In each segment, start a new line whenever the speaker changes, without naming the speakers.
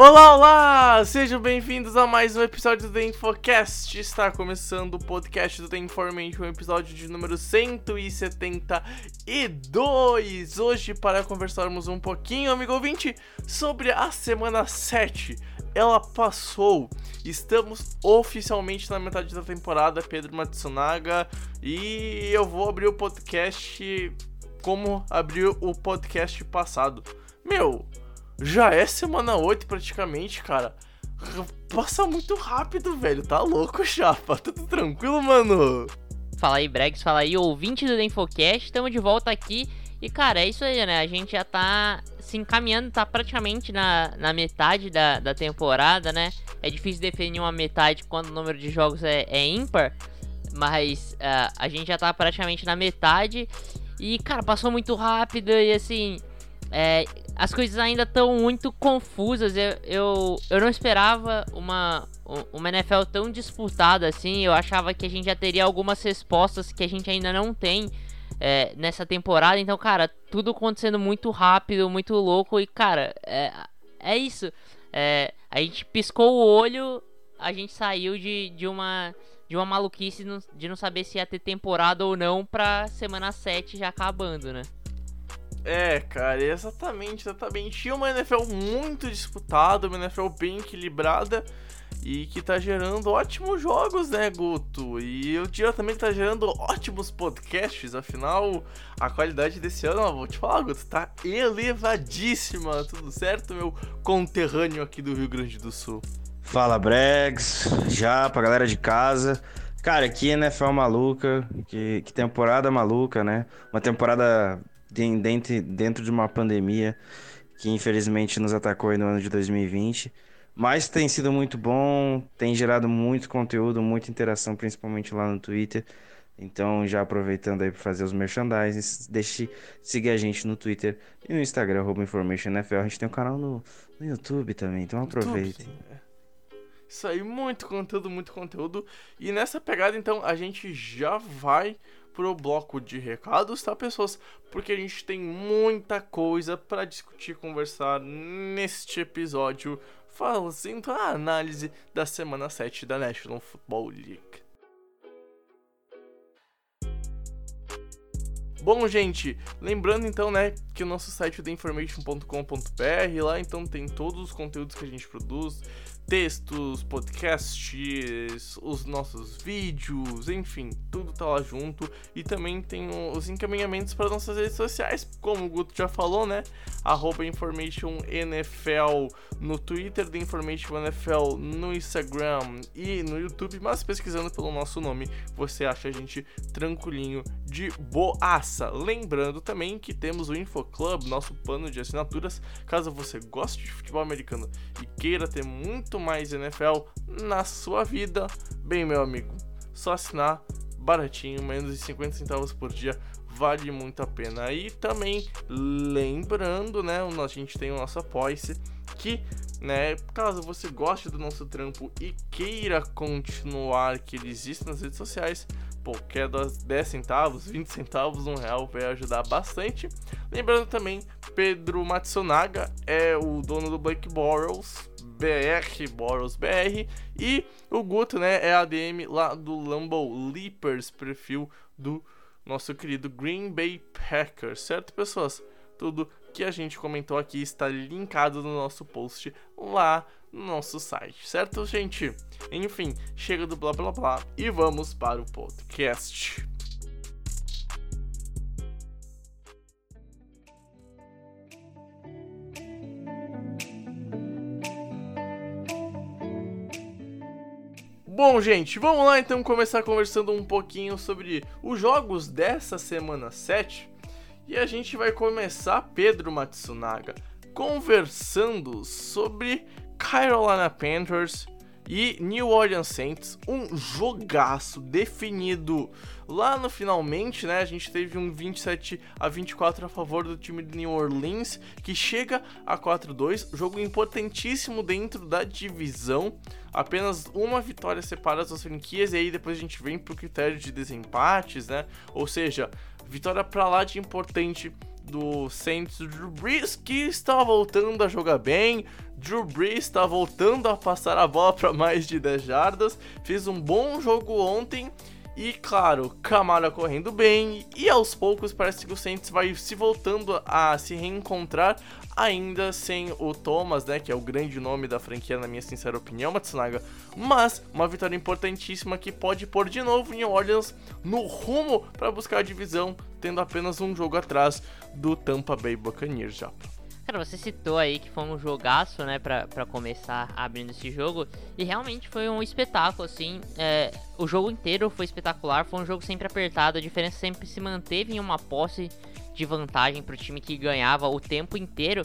Olá, olá! Sejam bem-vindos a mais um episódio do The Infocast. Está começando o podcast do The Information, episódio de número 172. Hoje, para conversarmos um pouquinho, amigo ouvinte, sobre a semana 7. Ela passou, estamos oficialmente na metade da temporada, Pedro Matsunaga, e eu vou abrir o podcast como abriu o podcast passado. Meu, já é semana 8 praticamente, cara. Passa muito rápido, velho. Tá louco, chapa. Tudo tranquilo, mano?
Fala aí, Bregs, fala aí, ouvinte do Infocast, estamos de volta aqui. E, cara, é isso aí, né? A gente já tá se encaminhando, tá praticamente na, na metade da, da temporada, né? É difícil definir uma metade quando o número de jogos é, é ímpar, mas uh, a gente já tá praticamente na metade. E, cara, passou muito rápido e, assim, é, as coisas ainda estão muito confusas. Eu, eu, eu não esperava uma, uma NFL tão disputada assim. Eu achava que a gente já teria algumas respostas que a gente ainda não tem é, nessa temporada. Então, cara, tudo acontecendo muito rápido, muito louco. E, cara, é, é isso. É, a gente piscou o olho, a gente saiu de, de uma. De uma maluquice de não saber se ia ter temporada ou não pra semana 7 já acabando, né?
É, cara, exatamente, exatamente. Tinha uma NFL muito disputada, uma NFL bem equilibrada e que tá gerando ótimos jogos, né, Guto? E eu diria também tá gerando ótimos podcasts, afinal, a qualidade desse ano, ó, vou te falar, Guto, tá elevadíssima, tudo certo, meu conterrâneo aqui do Rio Grande do Sul?
Fala, Bregs, já pra galera de casa. Cara, que NFL maluca, que, que temporada maluca, né? Uma temporada dentro, dentro de uma pandemia que infelizmente nos atacou no ano de 2020. Mas tem sido muito bom, tem gerado muito conteúdo, muita interação, principalmente lá no Twitter. Então, já aproveitando aí para fazer os merchandising, deixe seguir a gente no Twitter e no Instagram, InformationNFL. A gente tem um canal no, no YouTube também, então aproveitem.
Isso aí, muito conteúdo, muito conteúdo. E nessa pegada, então, a gente já vai pro bloco de recados, tá, pessoas? Porque a gente tem muita coisa para discutir, conversar neste episódio, fazendo a análise da semana 7 da National Football League. Bom, gente, lembrando então, né, que o nosso site é theinformation.com.br, lá então tem todos os conteúdos que a gente produz, textos, podcasts, os nossos vídeos, enfim, tudo tá lá junto. E também tem os encaminhamentos para nossas redes sociais, como o Guto já falou, né? Arroba InformationNFL no Twitter, The Information NFL no Instagram e no YouTube, mas pesquisando pelo nosso nome, você acha a gente tranquilinho de boaça. Lembrando também que temos o InfoClub, nosso plano de assinaturas, caso você goste de futebol americano e queira ter muito mais NFL na sua vida, bem, meu amigo, só assinar baratinho, menos de 50 centavos por dia, vale muito a pena. E também lembrando, né, a gente tem o nosso apoia que, né, caso você goste do nosso trampo e queira continuar que ele existe nas redes sociais, pô, queda 10 centavos, 20 centavos, 1 real vai ajudar bastante. Lembrando também, Pedro Matsunaga é o dono do Black Borrows, BR, Boros BR, e o Guto, né, é ADM lá do Lambo Leapers, perfil do nosso querido Green Bay Packers, certo, pessoas? Tudo que a gente comentou aqui está linkado no nosso post lá no nosso site, certo, gente? Enfim, chega do blá blá blá e vamos para o podcast. Bom, gente, vamos lá então começar conversando um pouquinho sobre os jogos dessa semana 7. E a gente vai começar, Pedro Matsunaga, conversando sobre Carolina Panthers e New Orleans Saints, um jogaço definido lá no finalmente, né? A gente teve um 27 a 24 a favor do time de New Orleans, que chega a 4-2, jogo importantíssimo dentro da divisão. Apenas uma vitória separa as franquias e aí depois a gente vem pro critério de desempates, né? Ou seja, vitória para lá de importante do Saints do Drew Brees, que está voltando a jogar bem. Drew Brees está voltando a passar a bola para mais de 10 jardas. Fez um bom jogo ontem. E claro, Camara correndo bem, e aos poucos parece que o Saints vai se voltando a se reencontrar, ainda sem o Thomas, né, que é o grande nome da franquia na minha sincera opinião, Matsunaga, mas uma vitória importantíssima que pode pôr de novo New Orleans no rumo para buscar a divisão, tendo apenas um jogo atrás do Tampa Bay Buccaneers já.
Cara, você citou aí que foi um jogaço, né, pra, pra começar abrindo esse jogo. E realmente foi um espetáculo, assim. É, o jogo inteiro foi espetacular, foi um jogo sempre apertado. A diferença sempre se manteve em uma posse de vantagem pro time que ganhava o tempo inteiro.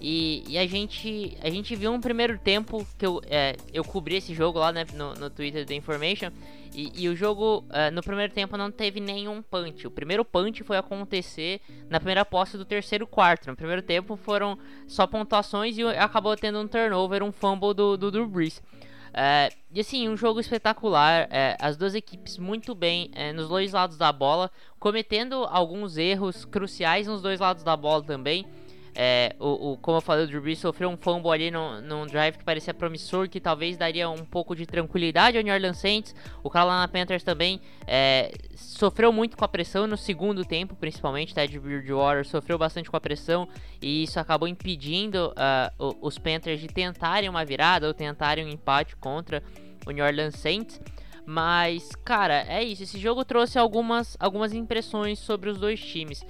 E, e, a, gente, a gente viu um primeiro tempo que eu, é, eu cobri esse jogo lá né, no, no Twitter da Information. E, e o jogo, uh, no primeiro tempo, não teve nenhum punch. O primeiro punch foi acontecer na primeira posse do terceiro quarto. No primeiro tempo foram só pontuações e acabou tendo um turnover, um fumble do, do Drew Brees. Uh, e assim, um jogo espetacular. Uh, as duas equipes muito bem uh, nos dois lados da bola, cometendo alguns erros cruciais nos dois lados da bola também. É, o, o, como eu falei, o Drew Brees sofreu um fumble ali no, num drive que parecia promissor, que talvez daria um pouco de tranquilidade ao New Orleans Saints. O Carolina Panthers também é, sofreu muito com a pressão no segundo tempo, principalmente. Ted Bridgewater sofreu bastante com a pressão e isso acabou impedindo uh, os Panthers de tentarem uma virada ou tentarem um empate contra o New Orleans Saints. Mas, cara, é isso. Esse jogo trouxe algumas, algumas impressões sobre os dois times.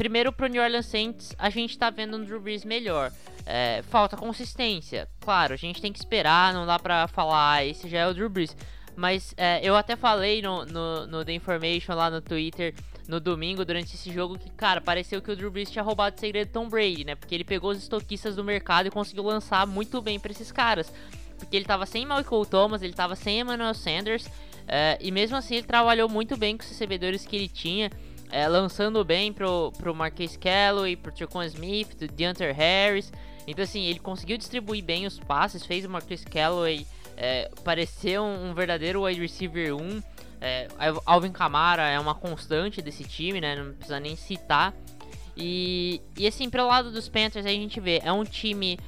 Primeiro, pro New Orleans Saints, a gente tá vendo um Drew Brees melhor. É, falta consistência. Claro, a gente tem que esperar, não dá pra falar, ah, esse já é o Drew Brees. Mas é, eu até falei no, no, no, The Information lá no Twitter no domingo, durante esse jogo, que, cara, pareceu que o Drew Brees tinha roubado o segredo do Tom Brady, né? Porque ele pegou os estoquistas do mercado e conseguiu lançar muito bem para esses caras. Porque ele tava sem Michael Thomas, ele tava sem Emmanuel Sanders, é, e mesmo assim ele trabalhou muito bem com os recebedores que ele tinha é, lançando bem pro, pro Marquês Calloway, pro Tricon Smith, do Deontay Harris. Então, assim, ele conseguiu distribuir bem os passes, fez o Marquês Calloway é, parecer um, um, verdadeiro wide receiver 1. É, Alvin Kamara é uma constante desse time, né? Não precisa nem citar. E, e assim, pelo lado dos Panthers, a gente vê, é um time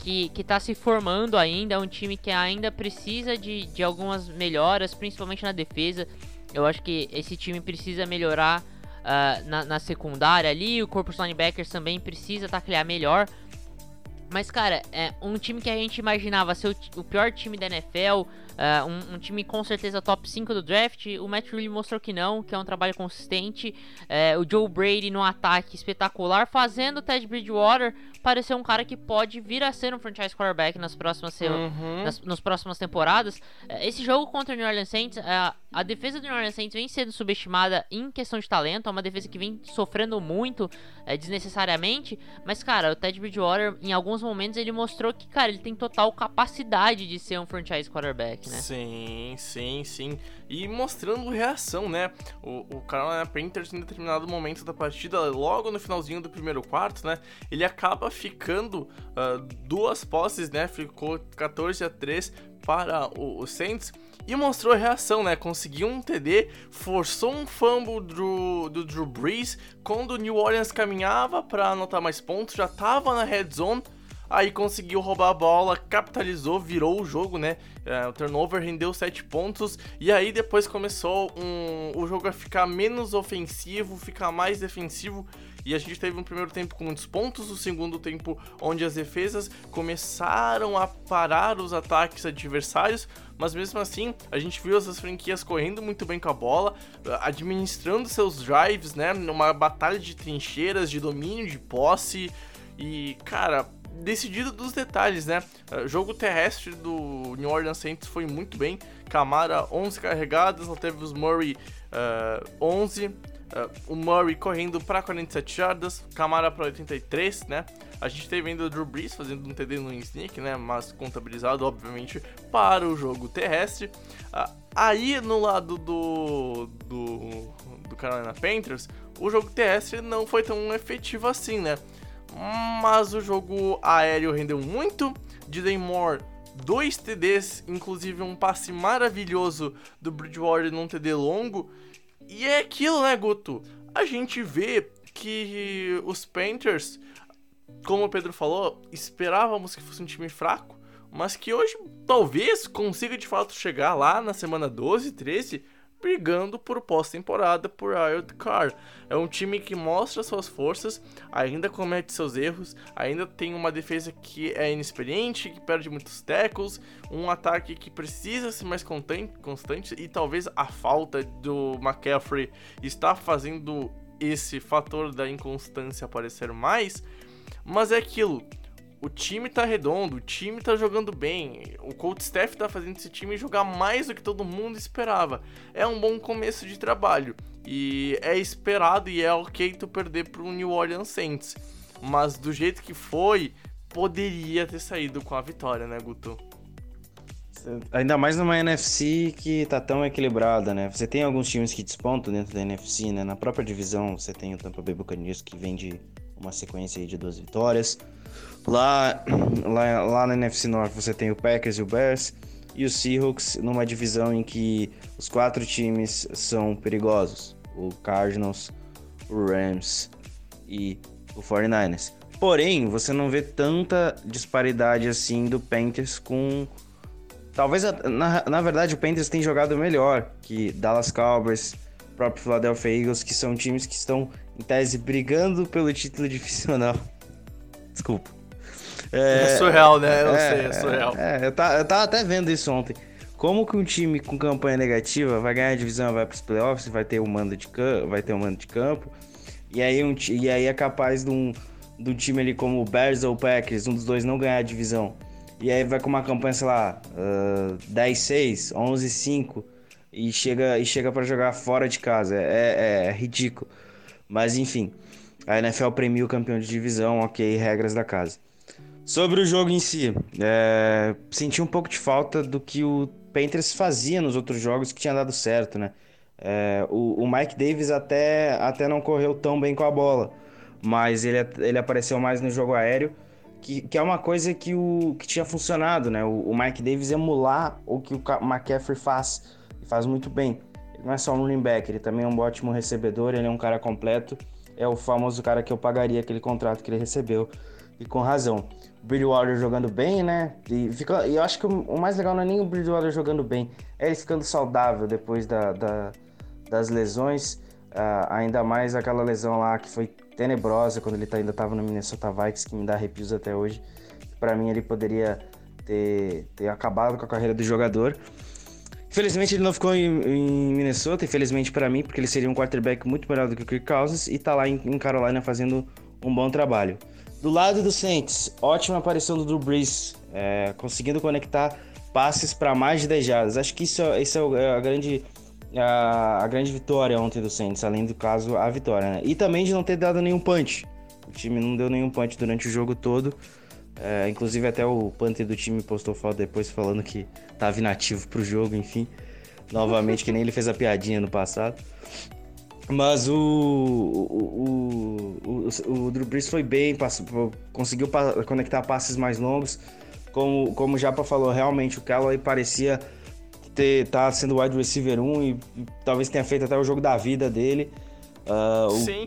que, que tá se formando ainda, é um time que ainda precisa de, de algumas melhoras, principalmente na defesa. Eu acho que esse time precisa melhorar uh, na, na, secundária ali. O corpo de linebackers também precisa taclear melhor. Mas, cara, é um time que a gente imaginava ser o, o pior time da NFL, uh, um, um, time com certeza top 5 do draft. O Matt Rule mostrou que não, que é um trabalho consistente. Uh, o Joe Brady no ataque espetacular, fazendo o Ted Bridgewater parecer um cara que pode vir a ser um franchise quarterback nas próximas, uhum. nas, nas próximas temporadas. Uh, esse jogo contra o New Orleans Saints, a defesa do New Orleans Saints vem sendo subestimada em questão de talento, é uma defesa que vem sofrendo muito desnecessariamente. Mas, cara, o Ted Bridgewater, em alguns alguns momentos ele mostrou que, cara, ele tem total capacidade de ser um franchise quarterback, né?
Sim, sim, sim. E mostrando reação, né? O, o Carolina Panthers, em determinado momento da partida, logo no finalzinho do primeiro quarto, né? Ele acaba ficando uh, duas posses, né? Ficou 14 a 3 para o, o Saints e mostrou a reação, né? Conseguiu um TD, forçou um fumble do, do Drew Brees quando o New Orleans caminhava para anotar mais pontos, já estava na red zone Aí conseguiu roubar a bola, capitalizou, virou o jogo, né? É, o turnover rendeu 7 pontos. E aí depois começou um, o jogo a ficar menos ofensivo, ficar mais defensivo. E a gente teve um primeiro tempo com muitos pontos, o segundo tempo onde as defesas começaram a parar os ataques adversários, mas mesmo assim a gente viu essas franquias correndo muito bem com a bola, administrando seus drives, né? Numa batalha de trincheiras, de domínio de posse. E, cara, decidido dos detalhes, né? O jogo terrestre do New Orleans Saints foi muito bem. Camara 11 carregadas, Latavius Murray uh, 11. Uh, o Murray correndo para 47 jardas, Camara para 83, né? A gente teve ainda o Drew Brees fazendo um TD no sneak, né? Mas contabilizado, obviamente, para o jogo terrestre. Uh, aí no lado do, do, do Carolina Panthers, o jogo terrestre não foi tão efetivo assim, né? Mas o jogo aéreo rendeu muito. Dylan Moore, dois TDs, inclusive um passe maravilhoso do Bridgewater num TD longo. E é aquilo, né, Guto? A gente vê que os Panthers, como o Pedro falou, esperávamos que fosse um time fraco, mas que hoje talvez consiga de fato chegar lá na semana 12, 13 brigando por pós-temporada por Wild Card. É um time que mostra suas forças, ainda comete seus erros, ainda tem uma defesa que é inexperiente, que perde muitos tackles, um ataque que precisa ser mais constante e talvez a falta do McCaffrey está fazendo esse fator da inconstância aparecer mais. Mas é aquilo, o time tá redondo, o time tá jogando bem. O coach staff tá fazendo esse time jogar mais do que todo mundo esperava. É um bom começo de trabalho e é esperado e é ok tu perder pro New Orleans Saints. Mas do jeito que foi, poderia ter saído com a vitória, né, Guto?
Ainda mais numa NFC que tá tão equilibrada, né? Você tem alguns times que despontam dentro da NFC, né? Na própria divisão, você tem o Tampa Bay Buccaneers que vem de uma sequência de duas vitórias. Lá, lá, lá na NFC North você tem o Packers e o Bears e o Seahawks numa divisão em que os quatro times são perigosos: o Cardinals, o Rams e o 49ers. Porém, você não vê tanta disparidade assim do Panthers com. Talvez, na, na verdade, o Panthers tem jogado melhor que Dallas Cowboys, próprio Philadelphia Eagles, que são times que estão, em tese, brigando pelo título divisional. Desculpa.
É, é surreal, né? Eu é, sei, é surreal.
É, eu, tá, eu tava até vendo isso ontem. Como que um time com campanha negativa vai ganhar a divisão, vai para os playoffs, vai ter o um mando de campo, vai ter um mando de campo. E aí, um, e aí é capaz de um, de um time ali como o Bears ou o Packers, um dos dois não ganhar a divisão. E aí vai com uma campanha, sei lá, uh, 10-6, 11-5 e chega, e chega para jogar fora de casa. É, é, é, ridículo. Mas enfim, a NFL premia o campeão de divisão, ok, regras da casa. Sobre o jogo em si, é, senti um pouco de falta do que o Panthers fazia nos outros jogos que tinha dado certo, né? É, o, o, Mike Davis até, até não correu tão bem com a bola, mas ele, ele apareceu mais no jogo aéreo, que, que é uma coisa que, o, que tinha funcionado, né? O, o Mike Davis emular o que o McCaffrey faz, e faz muito bem. Ele não é só um running back, ele também é um ótimo recebedor, ele é um cara completo, é o famoso cara que eu pagaria aquele contrato que ele recebeu, e com razão. Bridgewater jogando bem, né? E fica, eu acho que o mais legal não é nem o Bridgewater jogando bem, é ele ficando saudável depois da, da das lesões. Uh, ainda mais aquela lesão lá que foi tenebrosa quando ele tá, ainda estava no Minnesota Vikings, que me dá arrepios até hoje. Para mim, ele poderia ter, ter acabado com a carreira do jogador. Infelizmente, ele não ficou em, em Minnesota, infelizmente para mim, porque ele seria um quarterback muito melhor do que o Kirk Cousins e tá lá em, em Carolina fazendo um bom trabalho. Do lado do Saints, ótima aparição do Drew Brees, é, conseguindo conectar passes para mais de 10 jardas. Acho que isso, isso é a grande, a, a, grande vitória ontem do Saints, além do caso, a vitória. Né? E também de não ter dado nenhum punch. O time não deu nenhum punch durante o jogo todo. É, inclusive até o punter do time postou foto depois falando que estava inativo para o jogo, enfim. Novamente, que nem ele fez a piadinha no passado. Mas o, o, o, o, Drew Brees foi bem, conseguiu conectar passes mais longos. Como, como o Japa falou, realmente o Callaway parecia ter, tá sendo wide receiver 1 e, talvez tenha feito até o jogo da vida dele. O...
Sim,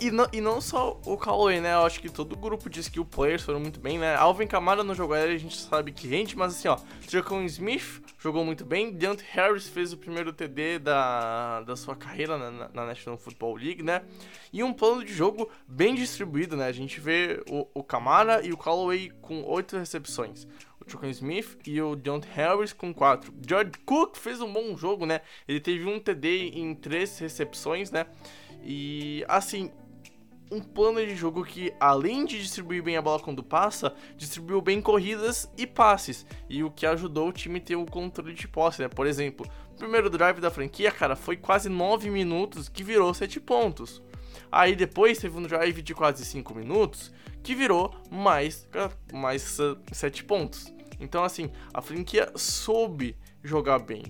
e, não, e não só o Callaway, né? Eu acho que todo o grupo de skill players foram muito bem, né? Alvin Kamara não jogou a gente sabe que rende, mas assim, ó, Jacon Smith jogou muito bem, Deontay Harris fez o primeiro TD da, da sua carreira na, na National Football League, né? E um plano de jogo bem distribuído, né? A gente vê o, o Kamara e o Callaway com oito recepções. O Jacon Smith e o Deontay Harris com quatro. George Cook fez um bom jogo, né? Ele teve um TD em três recepções, né? E assim, um plano de jogo que, além de distribuir bem a bola quando passa, distribuiu bem corridas e passes, e o que ajudou o time a ter o controle de posse, né? Por exemplo, o primeiro drive da franquia, cara, foi quase 9 minutos que virou 7 pontos. Aí depois teve um drive de quase 5 minutos que virou mais, mais 7 pontos. Então, assim, a franquia soube jogar bem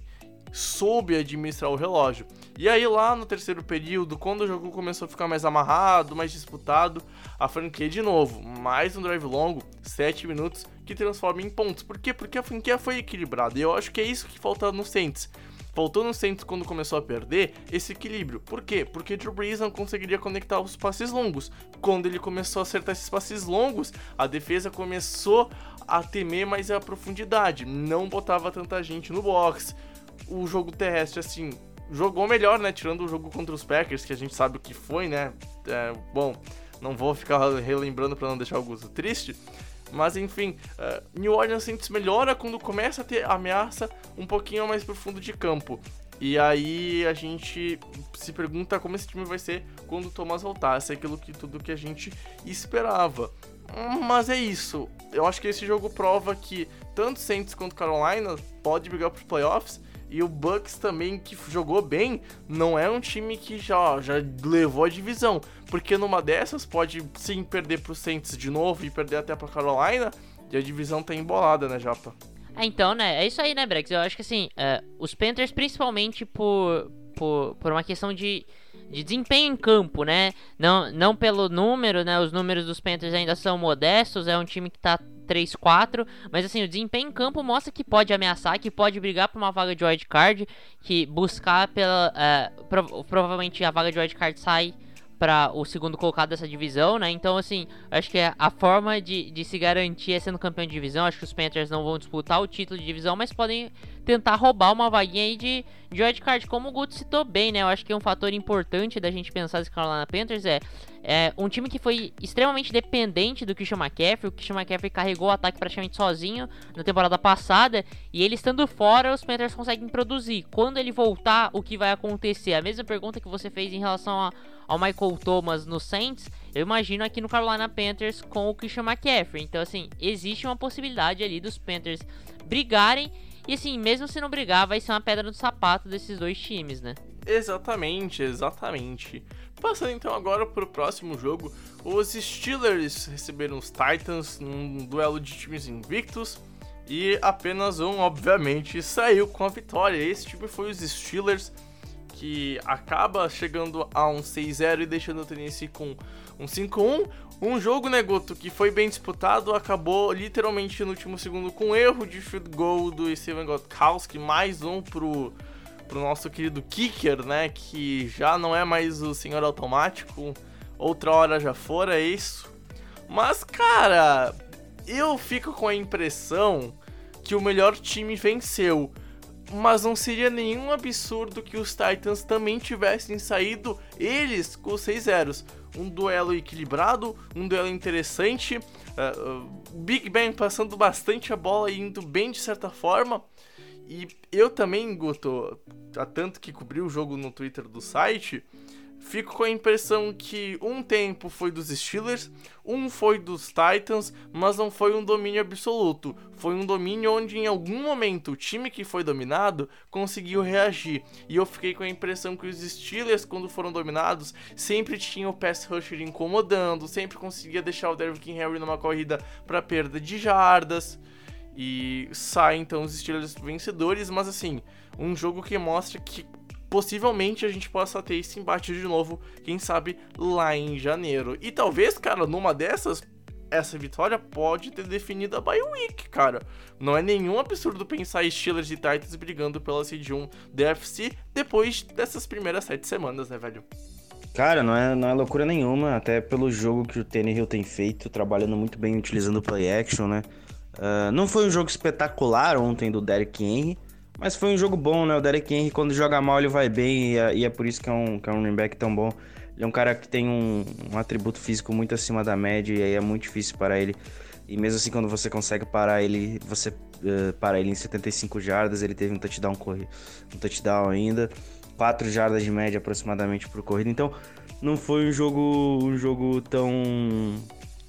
soube administrar o relógio. E aí lá no terceiro período, quando o jogo começou a ficar mais amarrado, mais disputado, a franquia de novo, mais um drive longo, 7 minutos, que transforma em pontos. Por quê? Porque a franquia foi equilibrada. E eu acho que é isso que falta no Saints. Faltou no Saints quando começou a perder esse equilíbrio. Por quê? Porque Drew Brees não conseguiria conectar os passes longos. Quando ele começou a acertar esses passes longos, a defesa começou a temer mais a profundidade. Não botava tanta gente no box o jogo terrestre, assim, jogou melhor, né? Tirando o jogo contra os Packers, que a gente sabe o que foi, né? É, bom, não vou ficar relembrando para não deixar o Gusto triste. Mas enfim, uh, New Orleans Saints melhora quando começa a ter ameaça um pouquinho mais pro fundo de campo. E aí a gente se pergunta como esse time vai ser quando o Thomas voltar. Se é aquilo que tudo que a gente esperava. Mas é isso. Eu acho que esse jogo prova que tanto Saints quanto Carolina pode brigar pros playoffs e o Bucks também, que jogou bem, não é um time que já, já levou a divisão. Porque numa dessas pode sim perder pro Saints de novo e perder até pra Carolina. E a divisão tá embolada, né, Japa?
É, então, né? É isso aí, né, Brex? Eu acho que assim, uh, os Panthers, principalmente por, por, por uma questão de, de desempenho em campo, né? Não, não pelo número, né? Os números dos Panthers ainda são modestos. É um time que tá 3-4, mas assim, o desempenho em campo mostra que pode ameaçar, que pode brigar por uma vaga de wildcard, que buscar pela. Uh, prov provavelmente a vaga de wildcard sai para o segundo colocado dessa divisão, né? Então, assim, acho que a forma de, de se garantir é sendo campeão de divisão. Acho que os Panthers não vão disputar o título de divisão, mas podem tentar roubar uma vaguinha aí de, de wildcard, como o Guto citou bem, né? Eu acho que um fator importante da gente pensar nesse Carolina Panthers é, é um time que foi extremamente dependente do Christian McCaffrey. O Christian McCaffrey carregou o ataque praticamente sozinho na temporada passada e ele estando fora, os Panthers conseguem produzir. Quando ele voltar, o que vai acontecer? A mesma pergunta que você fez em relação a, ao Michael Thomas no Saints, eu imagino aqui no Carolina Panthers com o Christian McCaffrey. Então, assim, existe uma possibilidade ali dos Panthers brigarem e assim, mesmo se não brigar, vai ser uma pedra no sapato desses dois times, né?
Exatamente, exatamente. Passando então agora para o próximo jogo, os Steelers receberam os Titans num duelo de times invictos e apenas um, obviamente, saiu com a vitória. Esse time foi os Steelers que acaba chegando a um 6-0 e deixando o Tennessee com um 5-1. Um jogo, né, Guto, que foi bem disputado, acabou literalmente no último segundo com erro de field goal do Steven Gotkowski, mais um pro, pro nosso querido kicker, né, que já não é mais o senhor automático, outra hora já fora, é isso. Mas, cara, eu fico com a impressão que o melhor time venceu mas não seria nenhum absurdo que os Titans também tivessem saído eles com 6 zeros. Um duelo equilibrado, um duelo interessante, uh, uh, Big Ben passando bastante a bola e indo bem de certa forma. E eu também, Guto, há tanto que cobri o jogo no Twitter do site, fico com a impressão que um tempo foi dos Steelers, um foi dos Titans, mas não foi um domínio absoluto. Foi um domínio onde em algum momento o time que foi dominado conseguiu reagir. E eu fiquei com a impressão que os Steelers, quando foram dominados, sempre tinham o pass rusher incomodando, sempre conseguia deixar o Derrick Henry numa corrida para perda de jardas. E saem então os Steelers vencedores, mas assim, um jogo que mostra que possivelmente a gente possa ter esse embate de novo, quem sabe lá em janeiro. E talvez, cara, numa dessas, essa vitória pode ter definido a bye week, cara. Não é nenhum absurdo pensar Steelers e Titans brigando pela seed 1 DFC depois dessas primeiras sete semanas, né, velho?
Cara, não é, não é loucura nenhuma, até pelo jogo que o Tannehill tem feito, trabalhando muito bem utilizando play action, né? Uh, não foi um jogo espetacular ontem do Derek Henry, mas foi um jogo bom, né? O Derek Henry, quando joga mal, ele vai bem, e é, e é por isso que é, um, que é um running back tão bom. Ele é um cara que tem um, um atributo físico muito acima da média, e aí é muito difícil para ele. E mesmo assim, quando você consegue parar ele, você uh, para ele em 75 jardas, ele teve um touchdown, corri um touchdown ainda. 4 jardas de média aproximadamente por corrida. Então, não foi um jogo, um jogo tão,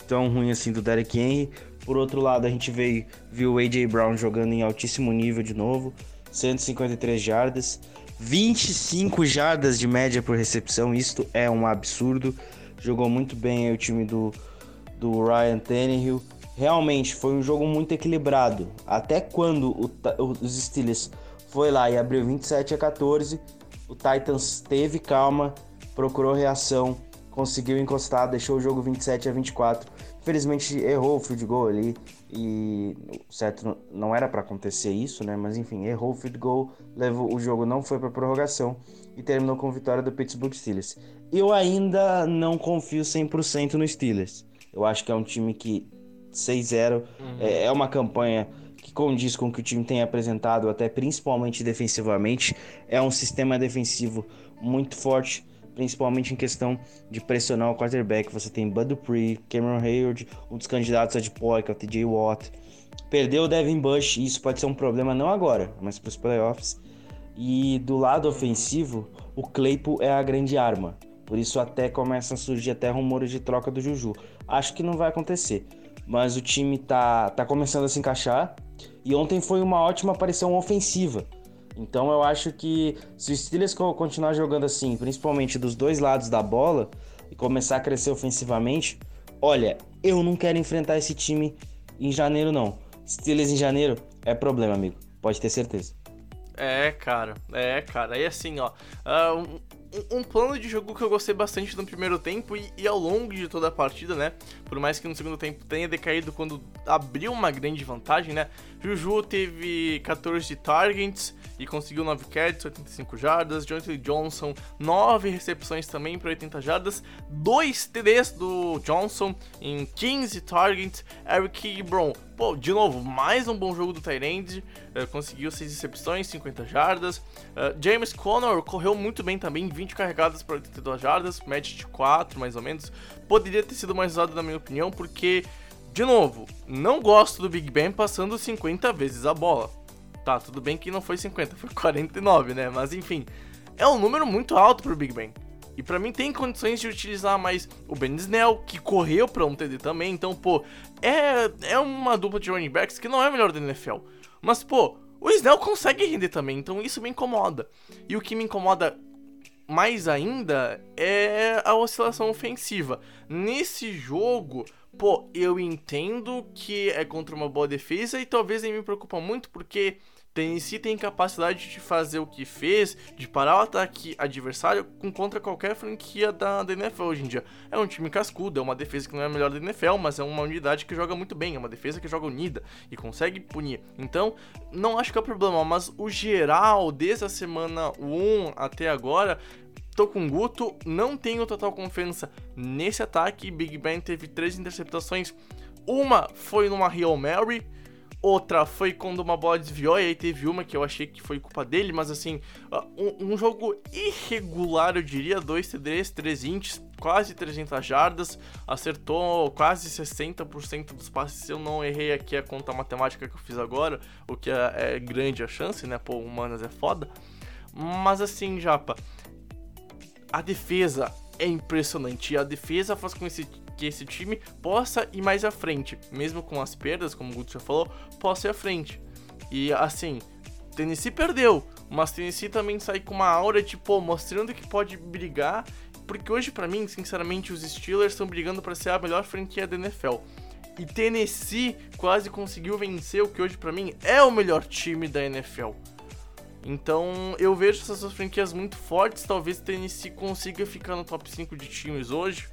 tão ruim assim do Derek Henry. Por outro lado, a gente veio, viu o A.J. Brown jogando em altíssimo nível de novo, 153 jardas, 25 jardas de média por recepção, isto é um absurdo. Jogou muito bem o time do, do Ryan Tannehill. Realmente foi um jogo muito equilibrado. Até quando o, os Steelers foi lá e abriu 27 a 14, o Titans teve calma, procurou reação, conseguiu encostar, deixou o jogo 27 a 24. Infelizmente errou o field goal ali e certo não era para acontecer isso, né? Mas enfim, errou o field goal, levou o jogo não foi para prorrogação e terminou com vitória do Pittsburgh Steelers. Eu ainda não confio 100% no Steelers. Eu acho que é um time que 6-0 uhum. é, é uma campanha que condiz com o que o time tem apresentado, até principalmente defensivamente. É um sistema defensivo muito forte, principalmente em questão de pressionar o quarterback. Você tem Bud Dupree, Cameron Hayward, um dos candidatos a depoy, que é TJ Watt. Perdeu o Devin Bush, e isso pode ser um problema não agora, mas para os playoffs. E do lado ofensivo, o Claypool é a grande arma. Por isso até começam a surgir até rumores de troca do Juju. Acho que não vai acontecer. Mas o time tá, tá começando a se encaixar. E ontem foi uma ótima aparição ofensiva. Então eu acho que se o Steelers continuar jogando assim, principalmente dos dois lados da bola, e começar a crescer ofensivamente, olha, eu não quero enfrentar esse time em janeiro não. Steelers em janeiro é problema, amigo. Pode ter certeza.
É, cara. É, cara. E assim, ó. Uh, um, plano de jogo que eu gostei bastante no primeiro tempo e, e, ao longo de toda a partida, né? Por mais que no segundo tempo tenha decaído quando abriu uma grande vantagem, né? Juju teve 14 targets e conseguiu 9 catches, 85 jardas. Jonathan Johnson, 9 recepções também para 80 jardas. 2 TDs do Johnson em 15 targets. Eric Brown, pô, de novo, mais um bom jogo do Tyrande. Uh, conseguiu 6 recepções, 50 jardas. Uh, James Conner correu muito bem também, 20 carregadas para 82 jardas, match de 4 mais ou menos. Poderia ter sido mais usado, na minha opinião, porque de novo, não gosto do Big Ben passando 50 vezes a bola. Tá, tudo bem que não foi 50, foi 49, né? Mas enfim, é um número muito alto pro Big Ben. E para mim tem condições de utilizar mais o Ben Snell, que correu pra um TD também. Então, pô, é, é uma dupla de running backs que não é a melhor da NFL. Mas, pô, o Snell consegue render também, então isso me incomoda. E o que me incomoda mais ainda é a oscilação ofensiva. Nesse jogo, pô, eu entendo que é contra uma boa defesa e talvez nem me preocupa muito porque Tennessee tem capacidade de fazer o que fez, de parar o ataque adversário contra qualquer franquia da, da NFL hoje em dia. É um time cascudo, é uma defesa que não é a melhor da NFL, mas é uma unidade que joga muito bem, é uma defesa que joga unida e consegue punir. Então, não acho que é problema, mas o geral, desde a semana 1 até agora, Tô com Guto, não tenho total confiança nesse ataque. Big Ben teve três interceptações. Uma foi numa Real Mary, outra foi quando uma bola desviou, e aí teve uma que eu achei que foi culpa dele, mas assim, um, um jogo irregular, eu diria, 2 TDs, 3 ints, quase 300 jardas, acertou quase 60% dos passes, se eu não errei aqui a conta matemática que eu fiz agora, o que é, é grande a chance, né, pô, humanas é foda, mas assim, Japa, a defesa é impressionante. A defesa faz com esse, que esse time possa ir mais à frente. Mesmo com as perdas, como o Guto já falou, possa ir à frente. E assim, Tennessee perdeu. Mas Tennessee também sai com uma aura, tipo, mostrando que pode brigar. Porque hoje, para mim, sinceramente, os Steelers estão brigando para ser a melhor franquia da NFL. E Tennessee quase conseguiu vencer o que hoje, para mim, é o melhor time da NFL. Então eu vejo essas franquias muito fortes. Talvez Tennessee consiga ficar no top 5 de times hoje,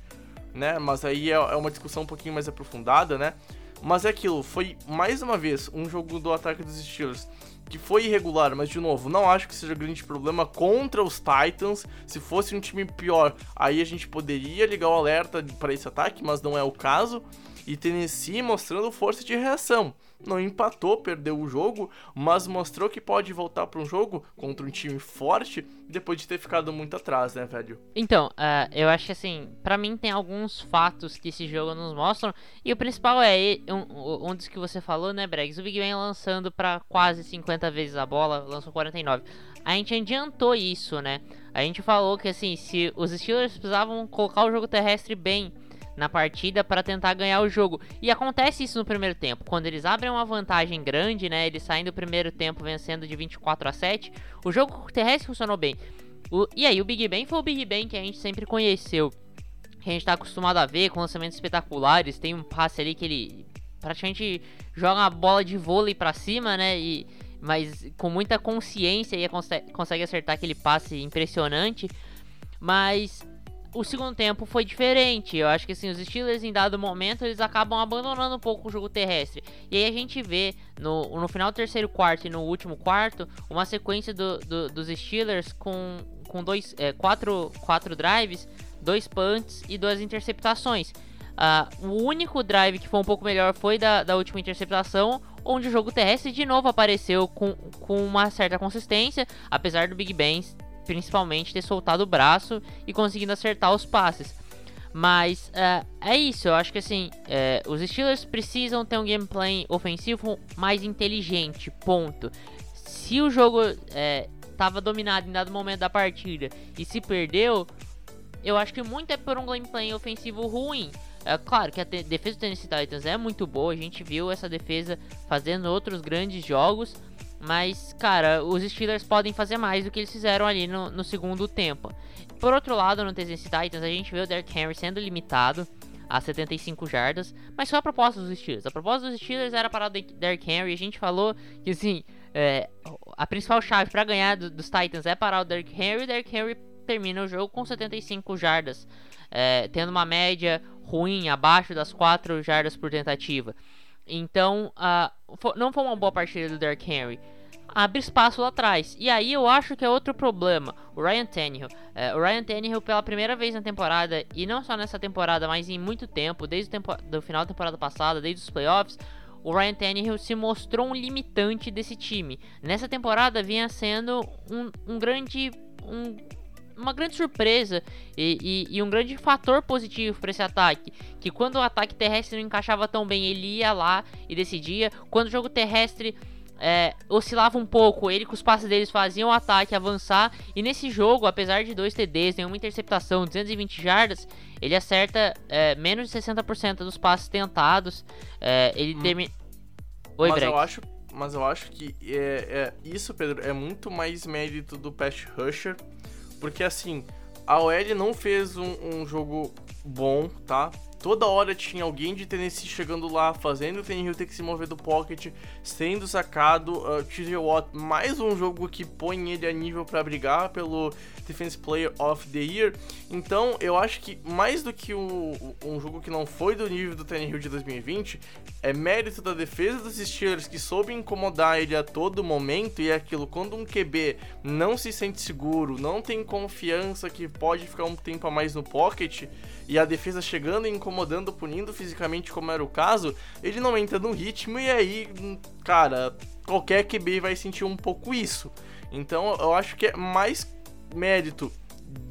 né? Mas aí é, é uma discussão um pouquinho mais aprofundada, né? Mas é aquilo, foi mais uma vez um jogo do ataque dos Steelers que foi irregular, mas de novo, não acho que seja grande problema contra os Titans. Se fosse um time pior, aí a gente poderia ligar o alerta para esse ataque, mas não é o caso. E Tennessee mostrando força de reação não empatou, perdeu o jogo, mas mostrou que pode voltar para um jogo contra um time forte depois de ter ficado muito atrás, né, velho?
Então, uh, eu acho que assim, para mim tem alguns fatos que esse jogo nos mostram, e o principal é um, um dos que você falou, né, Bregs? O Big Ben lançando para quase 50 vezes a bola, lançou 49. A gente adiantou isso, né? A gente falou que assim, se os Steelers precisavam colocar o jogo terrestre bem na partida para tentar ganhar o jogo. E acontece isso no primeiro tempo. Quando eles abrem uma vantagem grande, né? Eles saem do primeiro tempo vencendo de 24 a 7. O jogo terrestre funcionou bem. O, e aí, o Big Ben foi o Big Ben que a gente sempre conheceu. Que a gente tá acostumado a ver com lançamentos espetaculares. Tem um passe ali que ele praticamente joga uma bola de vôlei para cima, né? E, mas com muita consciência e consegue acertar aquele passe impressionante. Mas o segundo tempo foi diferente. Eu acho que assim, os Steelers em dado momento eles acabam abandonando um pouco o jogo terrestre. E aí a gente vê no, no final do terceiro quarto e no último quarto uma sequência do, do, dos Steelers com, com dois, é, quatro, quatro drives, dois punts e duas interceptações. Uh, o único drive que foi um pouco melhor foi da, da última interceptação, onde o jogo terrestre de novo apareceu com, com uma certa consistência, apesar do Big Ben principalmente ter soltado o braço e conseguindo acertar os passes. Mas uh, é isso, eu acho que assim, uh, os Steelers precisam ter um gameplay ofensivo mais inteligente, ponto. Se o jogo estava uh, dominado em dado momento da partida e se perdeu, eu acho que muito é por um gameplay ofensivo ruim. É claro que a defesa do Tennessee Titans é muito boa, a gente viu essa defesa fazendo outros grandes jogos, mas, cara, os Steelers podem fazer mais do que eles fizeram ali no, no segundo tempo. Por outro lado, no Tennessee Titans, a gente vê o Derrick Henry sendo limitado a 75 jardas, mas foi a proposta dos Steelers. A proposta dos Steelers era parar o Derrick Henry. A gente falou que, assim, é, a principal chave para ganhar do, dos Titans é parar o Derrick Henry. O Derrick Henry termina o jogo com 75 jardas, é, tendo uma média ruim, abaixo das 4 jardas por tentativa. Então, uh, não foi uma boa partida do Derrick Henry abre espaço lá atrás. E aí eu acho que é outro problema. O Ryan Tannehill. É, o Ryan Tannehill, pela primeira vez na temporada, e não só nessa temporada, mas em muito tempo, desde o tempo, do final da temporada passada, desde os playoffs, o Ryan Tannehill se mostrou um limitante desse time. Nessa temporada vinha sendo um, um grande. Um, uma grande surpresa e, e, e, um grande fator positivo para esse ataque. Que quando o ataque terrestre não encaixava tão bem, ele ia lá e decidia. Quando o jogo terrestre é, oscilava um pouco, ele com os passes deles faziam o ataque avançar. E nesse jogo, apesar de dois TDs, nenhuma interceptação, 220 jardas, ele acerta é, menos de 60% dos passes tentados. É, ele hum. termina.
Oi, mas eu acho, mas eu acho que é, é, isso, Pedro, é muito mais mérito do Pass Rusher. Porque assim, a OL não fez um, um jogo bom, tá? Toda hora tinha alguém de Tennessee chegando lá, fazendo o Tannehill ter que se mover do pocket, sendo sacado. Uh, TJ Watt, mais um jogo que põe ele a nível para brigar pelo Defense Player of the Year. Então, eu acho que mais do que o, um jogo que não foi do nível do Tannehill de 2020, é mérito da defesa dos Steelers que soube incomodar ele a todo momento e é aquilo, quando um QB não se sente seguro, não tem confiança que pode ficar um tempo a mais no pocket, e a defesa chegando e incomodando, punindo fisicamente, como era o caso, ele não entra no ritmo e aí, cara, qualquer QB vai sentir um pouco isso. Então eu acho que é mais mérito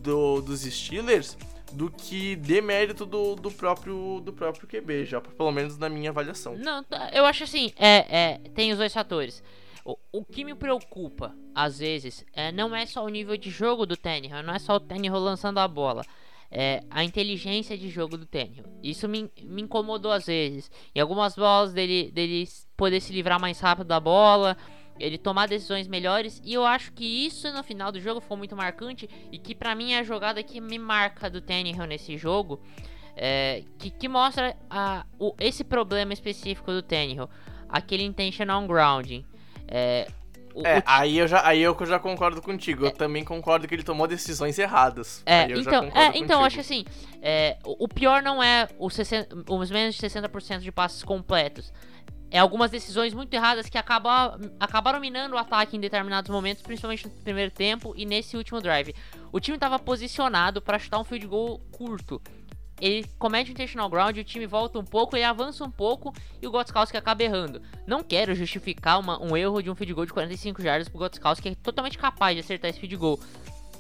do, dos Steelers do que demérito do, do próprio do próprio QB, já pelo menos na minha avaliação.
Não, tá, eu acho assim, é, é tem os dois fatores. O, o que me preocupa, às vezes, é, não é só o nível de jogo do Tannehill, não é só o Tannehill lançando a bola é, a inteligência de jogo do Tannehill. Isso me, me incomodou às vezes. Em algumas bolas dele, dele poder se livrar mais rápido da bola, ele tomar decisões melhores. E eu acho que isso no final do jogo foi muito marcante. E que para mim é a jogada que me marca do Tannehill nesse jogo. É, que, que mostra a, o, esse problema específico do Tannehill. Aquele intentional grounding. É,
o, é, o... aí eu já aí eu já concordo contigo. É. Eu também concordo que ele tomou decisões erradas.
É, então, é, então acho que assim, é, o pior não é os, 60, os menos de 60% de passes completos. É, algumas decisões muito erradas que acabam, acabaram minando o ataque em determinados momentos, principalmente no primeiro tempo e nesse último drive. O time estava posicionado para chutar um field goal curto. Ele comete um intentional ground, o time volta um pouco, ele avança um pouco e o Gotskowski acaba errando. Não quero justificar uma, um erro de um field goal de 45 jardas pro Gotskowski, que é totalmente capaz de acertar esse field goal.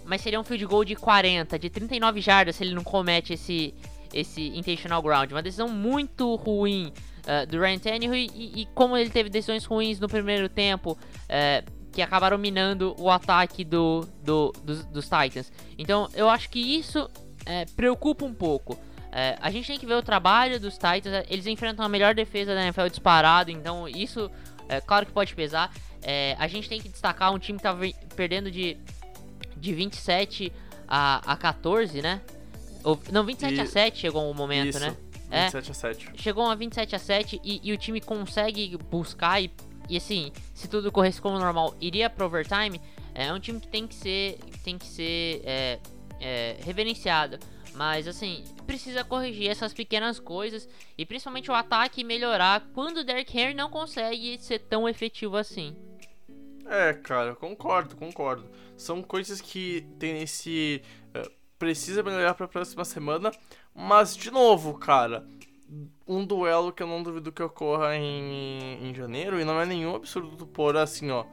Mas seria um field goal de 40, de 39 jardas se ele não comete esse, esse intentional ground. Uma decisão muito ruim uh, do Ryan Tannehill e, e, como ele teve decisões ruins no primeiro tempo, uh, que acabaram minando o ataque do, do dos, dos, Titans. Então eu acho que isso uh, preocupa um pouco. a gente tem que ver o trabalho dos Titans. Eles enfrentam a melhor defesa da NFL disparado, então isso, é claro que pode pesar. a gente tem que destacar um time que estava perdendo de, de 27 a, a 14, né? Não, 27 e... a 7 chegou um momento,
isso.
né?
27 é, a 7.
Chegou a 27 a 7 e, e o time consegue buscar e, e, assim, se tudo corresse como normal, iria pro overtime. É um time que tem que ser, tem que ser é, é, reverenciado. Mas assim, precisa corrigir essas pequenas coisas e principalmente o ataque melhorar quando o Derrick Henry não consegue ser tão efetivo assim.
É, cara, concordo, concordo. São coisas que tem esse uh, precisa melhorar para a próxima semana, mas, de novo, cara, um duelo que eu não duvido que ocorra em, em janeiro, e não é nenhum absurdo pôr assim, ó,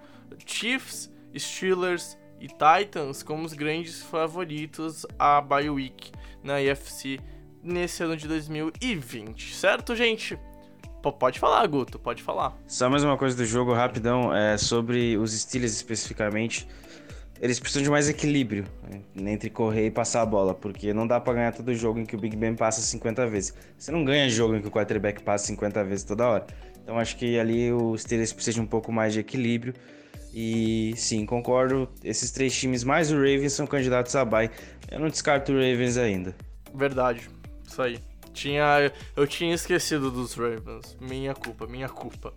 Chiefs, Steelers e Titans como os grandes favoritos a bye week na AFC nesse ano de 2020, certo, gente? P pode falar, Guto, pode falar.
Só mais uma coisa do jogo rapidão, é sobre os Steelers especificamente eles precisam de mais equilíbrio né, entre correr e passar a bola, porque não dá para ganhar todo jogo em que o Big Ben passa 50 vezes. Você não ganha jogo em que o quarterback passa 50 vezes toda hora. Então acho que ali o Steelers precisa de um pouco mais de equilíbrio. E sim, concordo. Esses três times mais o Ravens são candidatos a bye. Eu não descarto o Ravens ainda.
Verdade, isso aí. Tinha, eu tinha esquecido dos Ravens. Minha culpa, minha culpa.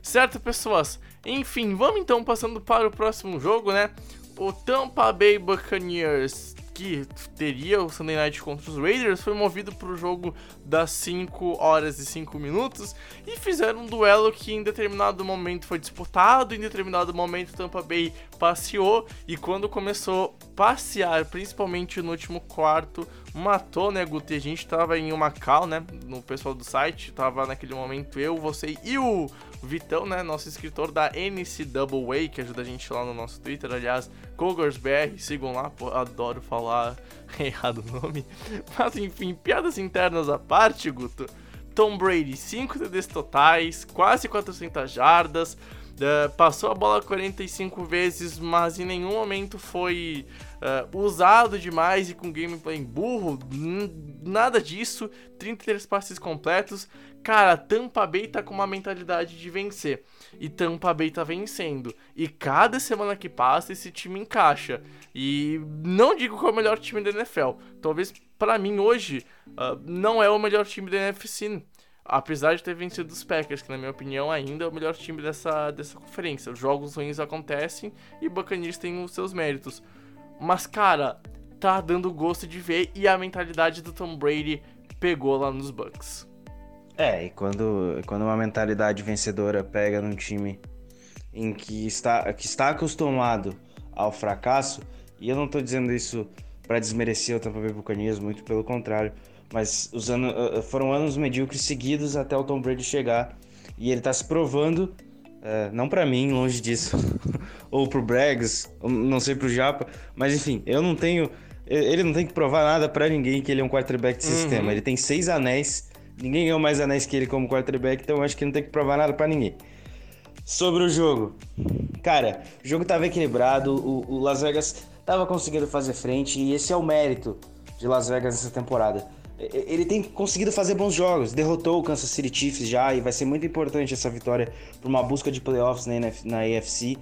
Certo, pessoas? Enfim, vamos então passando para o próximo jogo, né? O Tampa Bay Buccaneers, que teria o Sunday Night contra os Raiders, foi movido para o jogo das 5 horas e 5 minutos e fizeram um duelo que em determinado momento foi disputado, em determinado momento Tampa Bay passeou e quando começou a passear, principalmente no último quarto, matou, né, Guto? E a gente tava em uma cal, né, no pessoal do site, tava naquele momento eu, você e o Vitão, né, nosso escritor da NCAA, que ajuda a gente lá no nosso Twitter, aliás, CogersBR, sigam lá, pô, adoro falar errado o nome. Mas enfim, piadas internas à parte, Guto. Tom Brady, 5 TDs totais, quase 400 jardas, uh, passou a bola 45 vezes, mas em nenhum momento foi uh, usado demais e com gameplay burro, nada disso. 33 passes completos. Cara, Tampa Bay tá com uma mentalidade de vencer. E Tampa Bay tá vencendo. E cada semana que passa, esse time encaixa. E não digo que é o melhor time da NFL. Talvez para mim hoje uh, não é o melhor time da NFC. Apesar de ter vencido os Packers, que na minha opinião ainda é o melhor time dessa, dessa conferência. Os jogos ruins acontecem e o Buccaneers tem os seus méritos. Mas, cara, tá dando gosto de ver e a mentalidade do Tom Brady pegou lá nos Bucks.
É, e quando, quando uma mentalidade vencedora pega num time em que está, que está acostumado ao fracasso, e eu não tô dizendo isso para desmerecer o Tampa Bay Buccaneers, muito pelo contrário, mas os anos, uh, uh, foram anos medíocres seguidos até o Tom Brady chegar, e ele tá se provando, uh, não para mim, longe disso, ou pro Brags, não sei pro Japa, mas enfim, eu não tenho, ele não tem que provar nada para ninguém que ele é um quarterback de uhum. sistema, ele tem seis anéis Ninguém ganhou mais anéis que ele como quarterback, então acho que não tem que provar nada para ninguém. Sobre o jogo. Cara, o jogo tava equilibrado, o, o, Las Vegas tava conseguindo fazer frente e esse é o mérito de Las Vegas nessa temporada. Ele tem conseguido fazer bons jogos, derrotou o Kansas City Chiefs já e vai ser muito importante essa vitória para uma busca de playoffs na, na AFC.